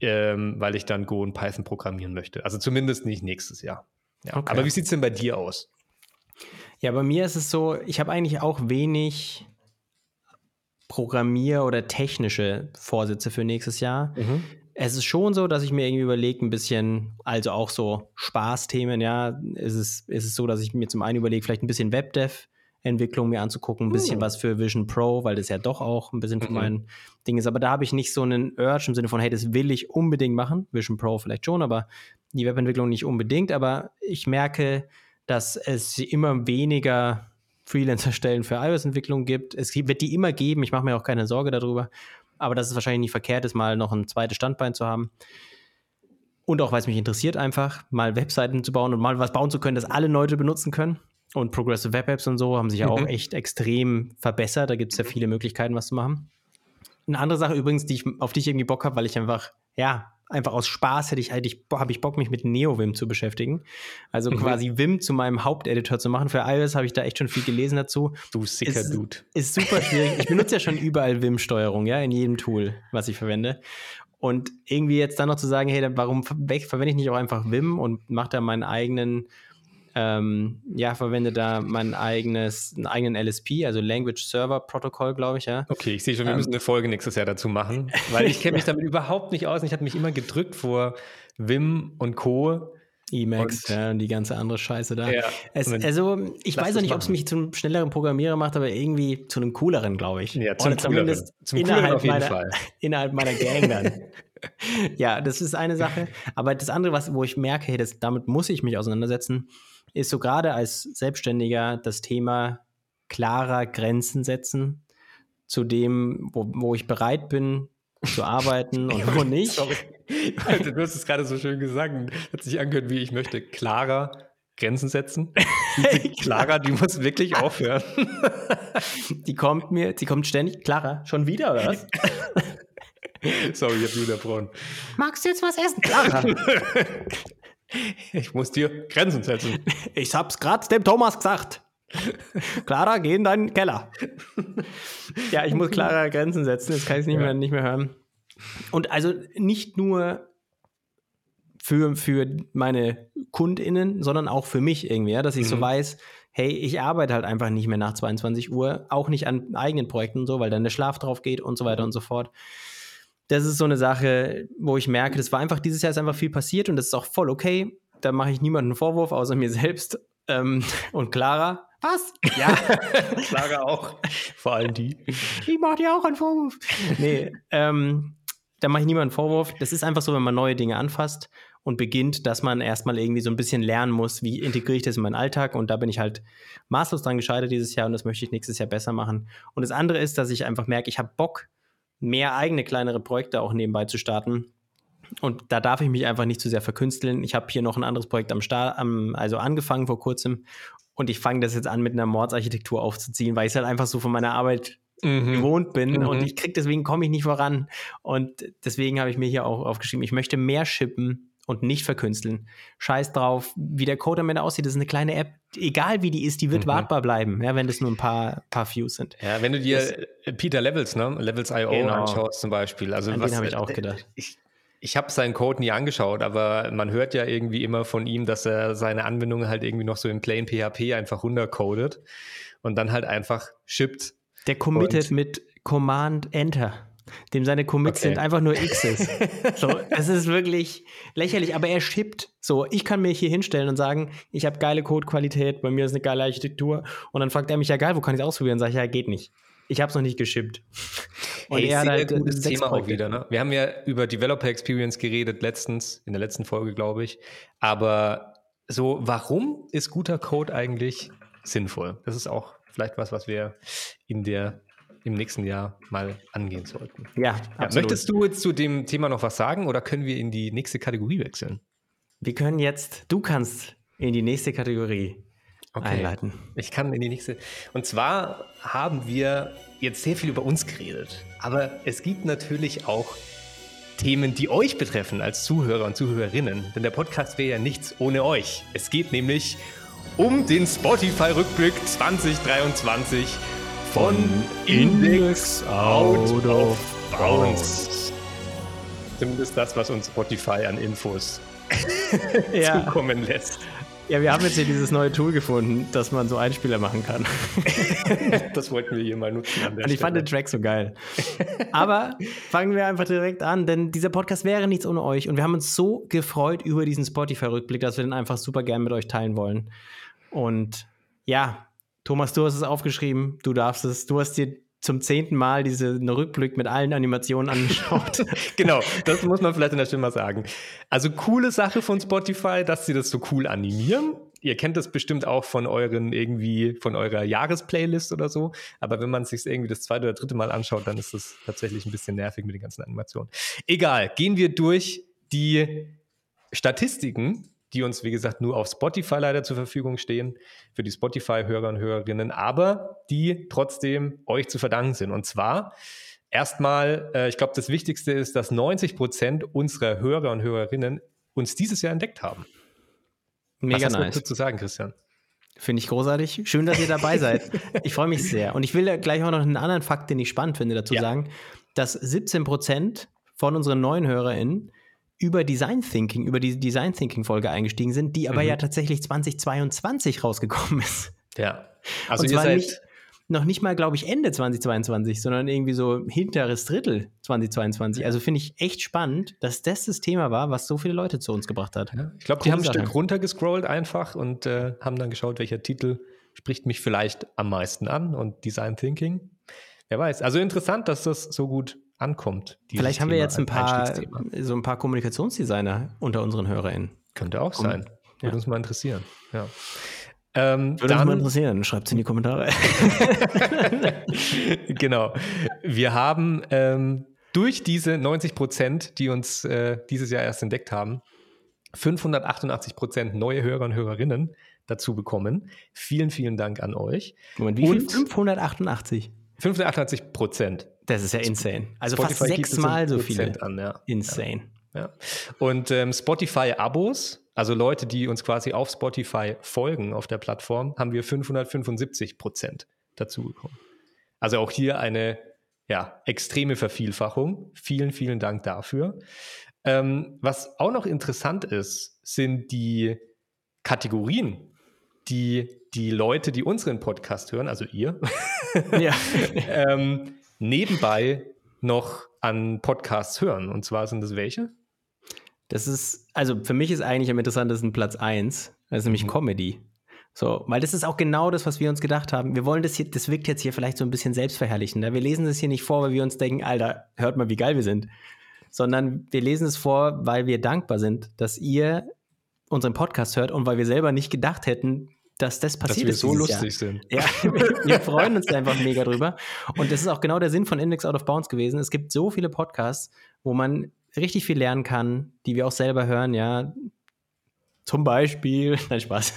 ähm, weil ich dann Go und Python programmieren möchte. Also zumindest nicht nächstes Jahr. Ja. Okay. Aber wie sieht es denn bei dir aus? Ja, bei mir ist es so, ich habe eigentlich auch wenig Programmier- oder technische Vorsätze für nächstes Jahr. Mhm. Es ist schon so, dass ich mir irgendwie überlege, ein bisschen, also auch so Spaßthemen, ja, ist es, ist es so, dass ich mir zum einen überlege, vielleicht ein bisschen Webdev Entwicklung mir anzugucken, ein bisschen oh. was für Vision Pro, weil das ja doch auch ein bisschen für mhm. mein Ding ist. Aber da habe ich nicht so einen Urge im Sinne von, hey, das will ich unbedingt machen. Vision Pro vielleicht schon, aber die Webentwicklung nicht unbedingt. Aber ich merke, dass es immer weniger Freelancer-Stellen für iOS-Entwicklung gibt. Es wird die immer geben, ich mache mir auch keine Sorge darüber. Aber dass es wahrscheinlich nicht verkehrt ist, mal noch ein zweites Standbein zu haben. Und auch, weil es mich interessiert, einfach mal Webseiten zu bauen und mal was bauen zu können, das alle Leute benutzen können. Und Progressive Web Apps und so haben sich ja mhm. auch echt extrem verbessert. Da gibt es ja viele Möglichkeiten, was zu machen. Eine andere Sache übrigens, die ich, auf die ich irgendwie Bock habe, weil ich einfach, ja, einfach aus Spaß hätte ich, hätte ich, habe ich Bock, mich mit NeoVim zu beschäftigen. Also mhm. quasi Vim zu meinem Haupteditor zu machen. Für iOS habe ich da echt schon viel gelesen dazu. Du sicker ist, Dude. Ist super schwierig. ich benutze ja schon überall Vim-Steuerung, ja, in jedem Tool, was ich verwende. Und irgendwie jetzt dann noch zu sagen, hey, warum verwende ich nicht auch einfach Vim und mache da meinen eigenen ähm, ja, verwende da mein eigenes, einen eigenen LSP, also Language Server Protocol, glaube ich, ja. Okay, ich sehe schon, wir ähm, müssen eine Folge nächstes Jahr dazu machen, weil ich kenne mich damit überhaupt nicht aus. Ich habe mich immer gedrückt vor Vim und Co. Emacs, ja, und die ganze andere Scheiße da. Ja, es, also, ich weiß auch nicht, ob es mich zum schnelleren Programmierer macht, aber irgendwie zu einem cooleren, glaube ich. Ja, zum Oder zumindest zum innerhalb, auf jeden meiner, Fall. innerhalb meiner Gang dann. ja, das ist eine Sache. Aber das andere, was, wo ich merke, hey, das, damit muss ich mich auseinandersetzen, ist so gerade als Selbstständiger das Thema klarer Grenzen setzen zu dem, wo, wo ich bereit bin zu arbeiten und wo nicht. Sorry. Also, du hast es gerade so schön gesagt. Hat sich angehört, wie ich möchte klarer Grenzen setzen. Clara, die muss wirklich aufhören. Die kommt mir, die kommt ständig. Clara, schon wieder, oder was? Sorry, ich hab wieder Braun. Magst du jetzt was essen, Clara? Ich muss dir Grenzen setzen. Ich hab's gerade dem Thomas gesagt. Clara, geh in deinen Keller. ja, ich muss Clara Grenzen setzen, jetzt kann ich es nicht, ja. mehr, nicht mehr hören. Und also nicht nur für, für meine KundInnen, sondern auch für mich irgendwie, ja, dass ich mhm. so weiß, hey, ich arbeite halt einfach nicht mehr nach 22 Uhr, auch nicht an eigenen Projekten und so, weil dann der Schlaf drauf geht und so weiter und so fort das ist so eine Sache, wo ich merke, das war einfach, dieses Jahr ist einfach viel passiert und das ist auch voll okay. Da mache ich niemanden einen Vorwurf, außer mir selbst. Ähm, und Clara, was? Ja, Clara auch. Vor allem die. Ich mache dir auch einen Vorwurf. Nee, ähm, da mache ich niemanden einen Vorwurf. Das ist einfach so, wenn man neue Dinge anfasst und beginnt, dass man erstmal irgendwie so ein bisschen lernen muss, wie integriere ich das in meinen Alltag. Und da bin ich halt maßlos dran gescheitert dieses Jahr und das möchte ich nächstes Jahr besser machen. Und das andere ist, dass ich einfach merke, ich habe Bock, mehr eigene kleinere Projekte auch nebenbei zu starten. Und da darf ich mich einfach nicht zu sehr verkünsteln. Ich habe hier noch ein anderes Projekt am Start, am, also angefangen vor kurzem. und ich fange das jetzt an, mit einer Mordsarchitektur aufzuziehen, weil ich es halt einfach so von meiner Arbeit mhm. gewohnt bin mhm. und ich krieg deswegen komme ich nicht voran. Und deswegen habe ich mir hier auch aufgeschrieben, ich möchte mehr shippen und nicht verkünsteln. Scheiß drauf, wie der Code am Ende aussieht. Das ist eine kleine App, egal wie die ist, die wird mhm. wartbar bleiben, ja, wenn das nur ein paar, paar Views sind. Ja, wenn du dir das, Peter Levels, ne, Levels.io genau. anschaust zum Beispiel. Also An was habe ich auch gedacht. Ich, ich habe seinen Code nie angeschaut, aber man hört ja irgendwie immer von ihm, dass er seine Anwendungen halt irgendwie noch so in Plain PHP einfach runtercodet und dann halt einfach shippt. Der committet und mit Command Enter. Dem seine Commits okay. sind einfach nur X's. so, es ist wirklich lächerlich, aber er shippt. So, ich kann mir hier hinstellen und sagen, ich habe geile Codequalität, bei mir ist eine geile Architektur. Und dann fragt er mich ja geil, wo kann ich es ausprobieren? Sag ich, ja, geht nicht. Ich habe es noch nicht geschippt. Und hey, er hat halt gutes Thema auch wieder. Ne? Wir haben ja über Developer Experience geredet letztens, in der letzten Folge, glaube ich. Aber so, warum ist guter Code eigentlich sinnvoll? Das ist auch vielleicht was, was wir in der im nächsten Jahr mal angehen sollten. Ja, ja Möchtest du jetzt zu dem Thema noch was sagen oder können wir in die nächste Kategorie wechseln? Wir können jetzt, du kannst in die nächste Kategorie okay. einleiten. Ich kann in die nächste. Und zwar haben wir jetzt sehr viel über uns geredet, aber es gibt natürlich auch Themen, die euch betreffen als Zuhörer und Zuhörerinnen. Denn der Podcast wäre ja nichts ohne euch. Es geht nämlich um den Spotify-Rückblick 2023 von Index Out of Bounds. Zumindest das, was uns Spotify an Infos ja. zukommen lässt. Ja, wir haben jetzt hier dieses neue Tool gefunden, dass man so Einspieler machen kann. das wollten wir hier mal nutzen. Und ich Stelle. fand den Track so geil. Aber fangen wir einfach direkt an, denn dieser Podcast wäre nichts ohne euch. Und wir haben uns so gefreut über diesen Spotify-Rückblick, dass wir den einfach super gern mit euch teilen wollen. Und ja, Thomas, du hast es aufgeschrieben, du darfst es, du hast dir zum zehnten Mal diesen Rückblick mit allen Animationen angeschaut. genau, das muss man vielleicht in der Stimme mal sagen. Also coole Sache von Spotify, dass sie das so cool animieren. Ihr kennt das bestimmt auch von euren irgendwie, von eurer Jahresplaylist oder so. Aber wenn man es sich irgendwie das zweite oder dritte Mal anschaut, dann ist das tatsächlich ein bisschen nervig mit den ganzen Animationen. Egal, gehen wir durch die Statistiken die uns, wie gesagt, nur auf Spotify leider zur Verfügung stehen, für die Spotify-Hörer und Hörerinnen, aber die trotzdem euch zu verdanken sind. Und zwar erstmal, äh, ich glaube, das Wichtigste ist, dass 90 Prozent unserer Hörer und Hörerinnen uns dieses Jahr entdeckt haben. Mega Was hast nice. zu sagen, Christian? Finde ich großartig. Schön, dass ihr dabei seid. Ich freue mich sehr. Und ich will gleich auch noch einen anderen Fakt, den ich spannend finde, dazu ja. sagen, dass 17 Prozent von unseren neuen HörerInnen über Design Thinking, über die Design Thinking Folge eingestiegen sind, die aber mhm. ja tatsächlich 2022 rausgekommen ist. Ja. Also Und zwar nicht, noch nicht mal, glaube ich, Ende 2022, sondern irgendwie so hinteres Drittel 2022. Also finde ich echt spannend, dass das das Thema war, was so viele Leute zu uns gebracht hat. Ja, ich glaube, die haben ein Stück runtergescrollt einfach und äh, haben dann geschaut, welcher Titel spricht mich vielleicht am meisten an und Design Thinking. Wer weiß. Also interessant, dass das so gut ankommt. Vielleicht haben Thema wir jetzt ein paar, so ein paar Kommunikationsdesigner unter unseren HörerInnen. Könnte auch sein. Würde ja. uns mal interessieren. Ja. Ähm, Würde dann, uns mal interessieren, schreibt es in die Kommentare. genau. Wir haben ähm, durch diese 90 Prozent, die uns äh, dieses Jahr erst entdeckt haben, 588 Prozent neue Hörer und Hörerinnen dazu bekommen. Vielen, vielen Dank an euch. Moment, wie viel? 588. 588 Prozent. Das ist ja insane. Also Spotify fast sechsmal so viele. An, ja. Insane. Ja. ja. Und ähm, Spotify-Abos, also Leute, die uns quasi auf Spotify folgen auf der Plattform, haben wir 575 Prozent dazu bekommen. Also auch hier eine ja, extreme Vervielfachung. Vielen, vielen Dank dafür. Ähm, was auch noch interessant ist, sind die Kategorien, die die Leute, die unseren Podcast hören, also ihr, ja. ähm, nebenbei noch an Podcasts hören. Und zwar sind das welche? Das ist, also für mich ist eigentlich am interessantesten Platz 1, das ist nämlich mhm. Comedy. So, weil das ist auch genau das, was wir uns gedacht haben. Wir wollen das hier, das wirkt jetzt hier vielleicht so ein bisschen selbstverherrlichender. Wir lesen das hier nicht vor, weil wir uns denken, Alter, hört mal, wie geil wir sind. Sondern wir lesen es vor, weil wir dankbar sind, dass ihr unseren Podcast hört und weil wir selber nicht gedacht hätten, dass das passiert dass wir ist. so lustig Jahr. sind. Ja, wir freuen uns einfach mega drüber. Und das ist auch genau der Sinn von Index Out of Bounds gewesen. Es gibt so viele Podcasts, wo man richtig viel lernen kann, die wir auch selber hören, ja. Zum Beispiel, nein, Spaß.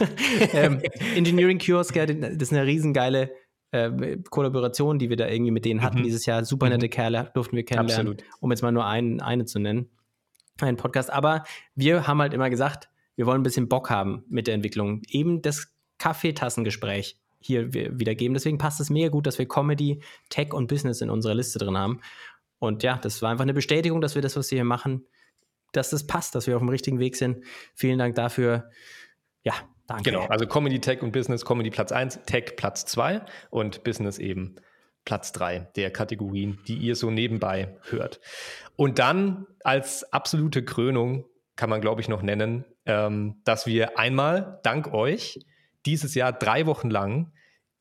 ähm, Engineering Kiosk, das ist eine riesengeile äh, Kollaboration, die wir da irgendwie mit denen hatten mhm. dieses Jahr. Super nette mhm. Kerle durften wir kennenlernen, Absolut. um jetzt mal nur ein, eine zu nennen. Ein Podcast. Aber wir haben halt immer gesagt, wir wollen ein bisschen Bock haben mit der Entwicklung. Eben das Kaffeetassengespräch hier wiedergeben. Deswegen passt es mega gut, dass wir Comedy, Tech und Business in unserer Liste drin haben. Und ja, das war einfach eine Bestätigung, dass wir das, was wir hier machen, dass das passt, dass wir auf dem richtigen Weg sind. Vielen Dank dafür. Ja, danke. Genau, also Comedy, Tech und Business, Comedy Platz 1, Tech Platz 2 und Business eben Platz 3 der Kategorien, die ihr so nebenbei hört. Und dann als absolute Krönung kann man, glaube ich, noch nennen, ähm, dass wir einmal dank euch dieses Jahr drei Wochen lang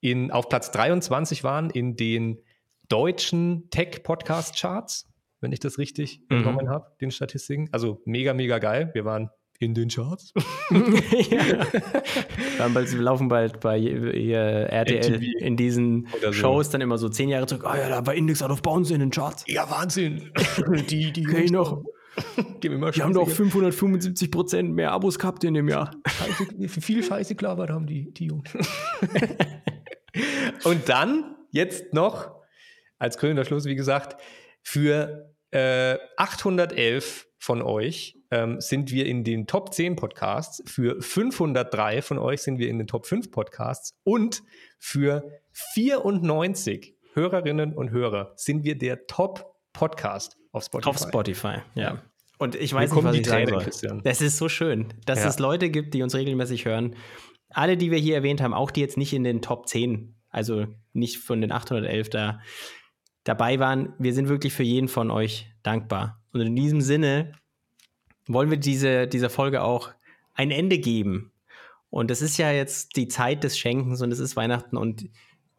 in, auf Platz 23 waren in den deutschen Tech-Podcast-Charts, wenn ich das richtig mhm. entnommen habe, den Statistiken. Also mega, mega geil. Wir waren in den Charts. ja. bald, wir laufen bald bei RTL MTV in diesen so. Shows dann immer so zehn Jahre zurück. Ah oh ja, da war Index Out of Bounds in den Charts. Ja, Wahnsinn. die, die, okay, noch. Die haben doch 575 Prozent mehr Abos gehabt in dem Jahr. Scheiße, viel Scheiße gelabert haben die, die Jungs. Und dann, jetzt noch, als krönender Schluss, wie gesagt, für äh, 811 von euch ähm, sind wir in den Top 10 Podcasts, für 503 von euch sind wir in den Top 5 Podcasts und für 94 Hörerinnen und Hörer sind wir der Top Podcast auf Spotify. Auf Spotify, ja. Und ich weiß nicht, was ich sagen soll. Christian. Das ist so schön, dass ja. es Leute gibt, die uns regelmäßig hören. Alle, die wir hier erwähnt haben, auch die jetzt nicht in den Top 10, also nicht von den 811 da dabei waren. Wir sind wirklich für jeden von euch dankbar. Und in diesem Sinne wollen wir diese, dieser Folge auch ein Ende geben. Und es ist ja jetzt die Zeit des Schenkens und es ist Weihnachten und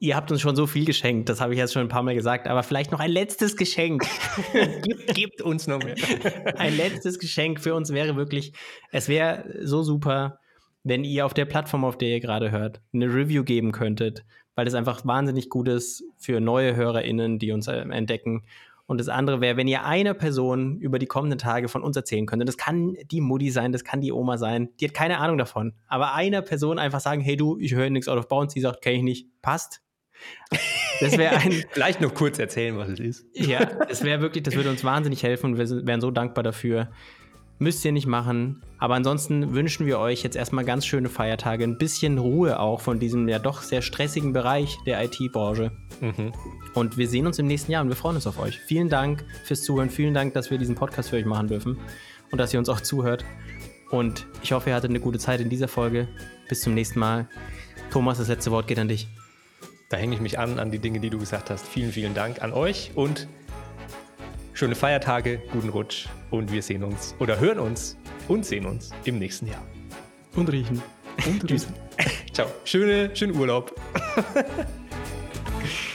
Ihr habt uns schon so viel geschenkt, das habe ich jetzt schon ein paar Mal gesagt, aber vielleicht noch ein letztes Geschenk. gibt, gibt uns noch mehr. ein letztes Geschenk für uns wäre wirklich, es wäre so super, wenn ihr auf der Plattform, auf der ihr gerade hört, eine Review geben könntet, weil es einfach wahnsinnig gut ist für neue HörerInnen, die uns äh, entdecken. Und das andere wäre, wenn ihr einer Person über die kommenden Tage von uns erzählen könntet. Das kann die Mutti sein, das kann die Oma sein. Die hat keine Ahnung davon. Aber einer Person einfach sagen, hey du, ich höre nichts out of bounds. Die sagt, kenne ich nicht. Passt. Das wäre ein. Vielleicht noch kurz erzählen, was es ist. Ja, das wäre wirklich, das würde uns wahnsinnig helfen und wir wären so dankbar dafür. Müsst ihr nicht machen. Aber ansonsten wünschen wir euch jetzt erstmal ganz schöne Feiertage, ein bisschen Ruhe auch von diesem ja doch sehr stressigen Bereich der IT-Branche. Mhm. Und wir sehen uns im nächsten Jahr und wir freuen uns auf euch. Vielen Dank fürs Zuhören. Vielen Dank, dass wir diesen Podcast für euch machen dürfen und dass ihr uns auch zuhört. Und ich hoffe, ihr hattet eine gute Zeit in dieser Folge. Bis zum nächsten Mal. Thomas, das letzte Wort geht an dich. Da hänge ich mich an, an die Dinge, die du gesagt hast. Vielen, vielen Dank an euch und schöne Feiertage, guten Rutsch und wir sehen uns oder hören uns und sehen uns im nächsten Jahr. Und riechen. Und riechen. Ciao. Schöne, schönen Urlaub.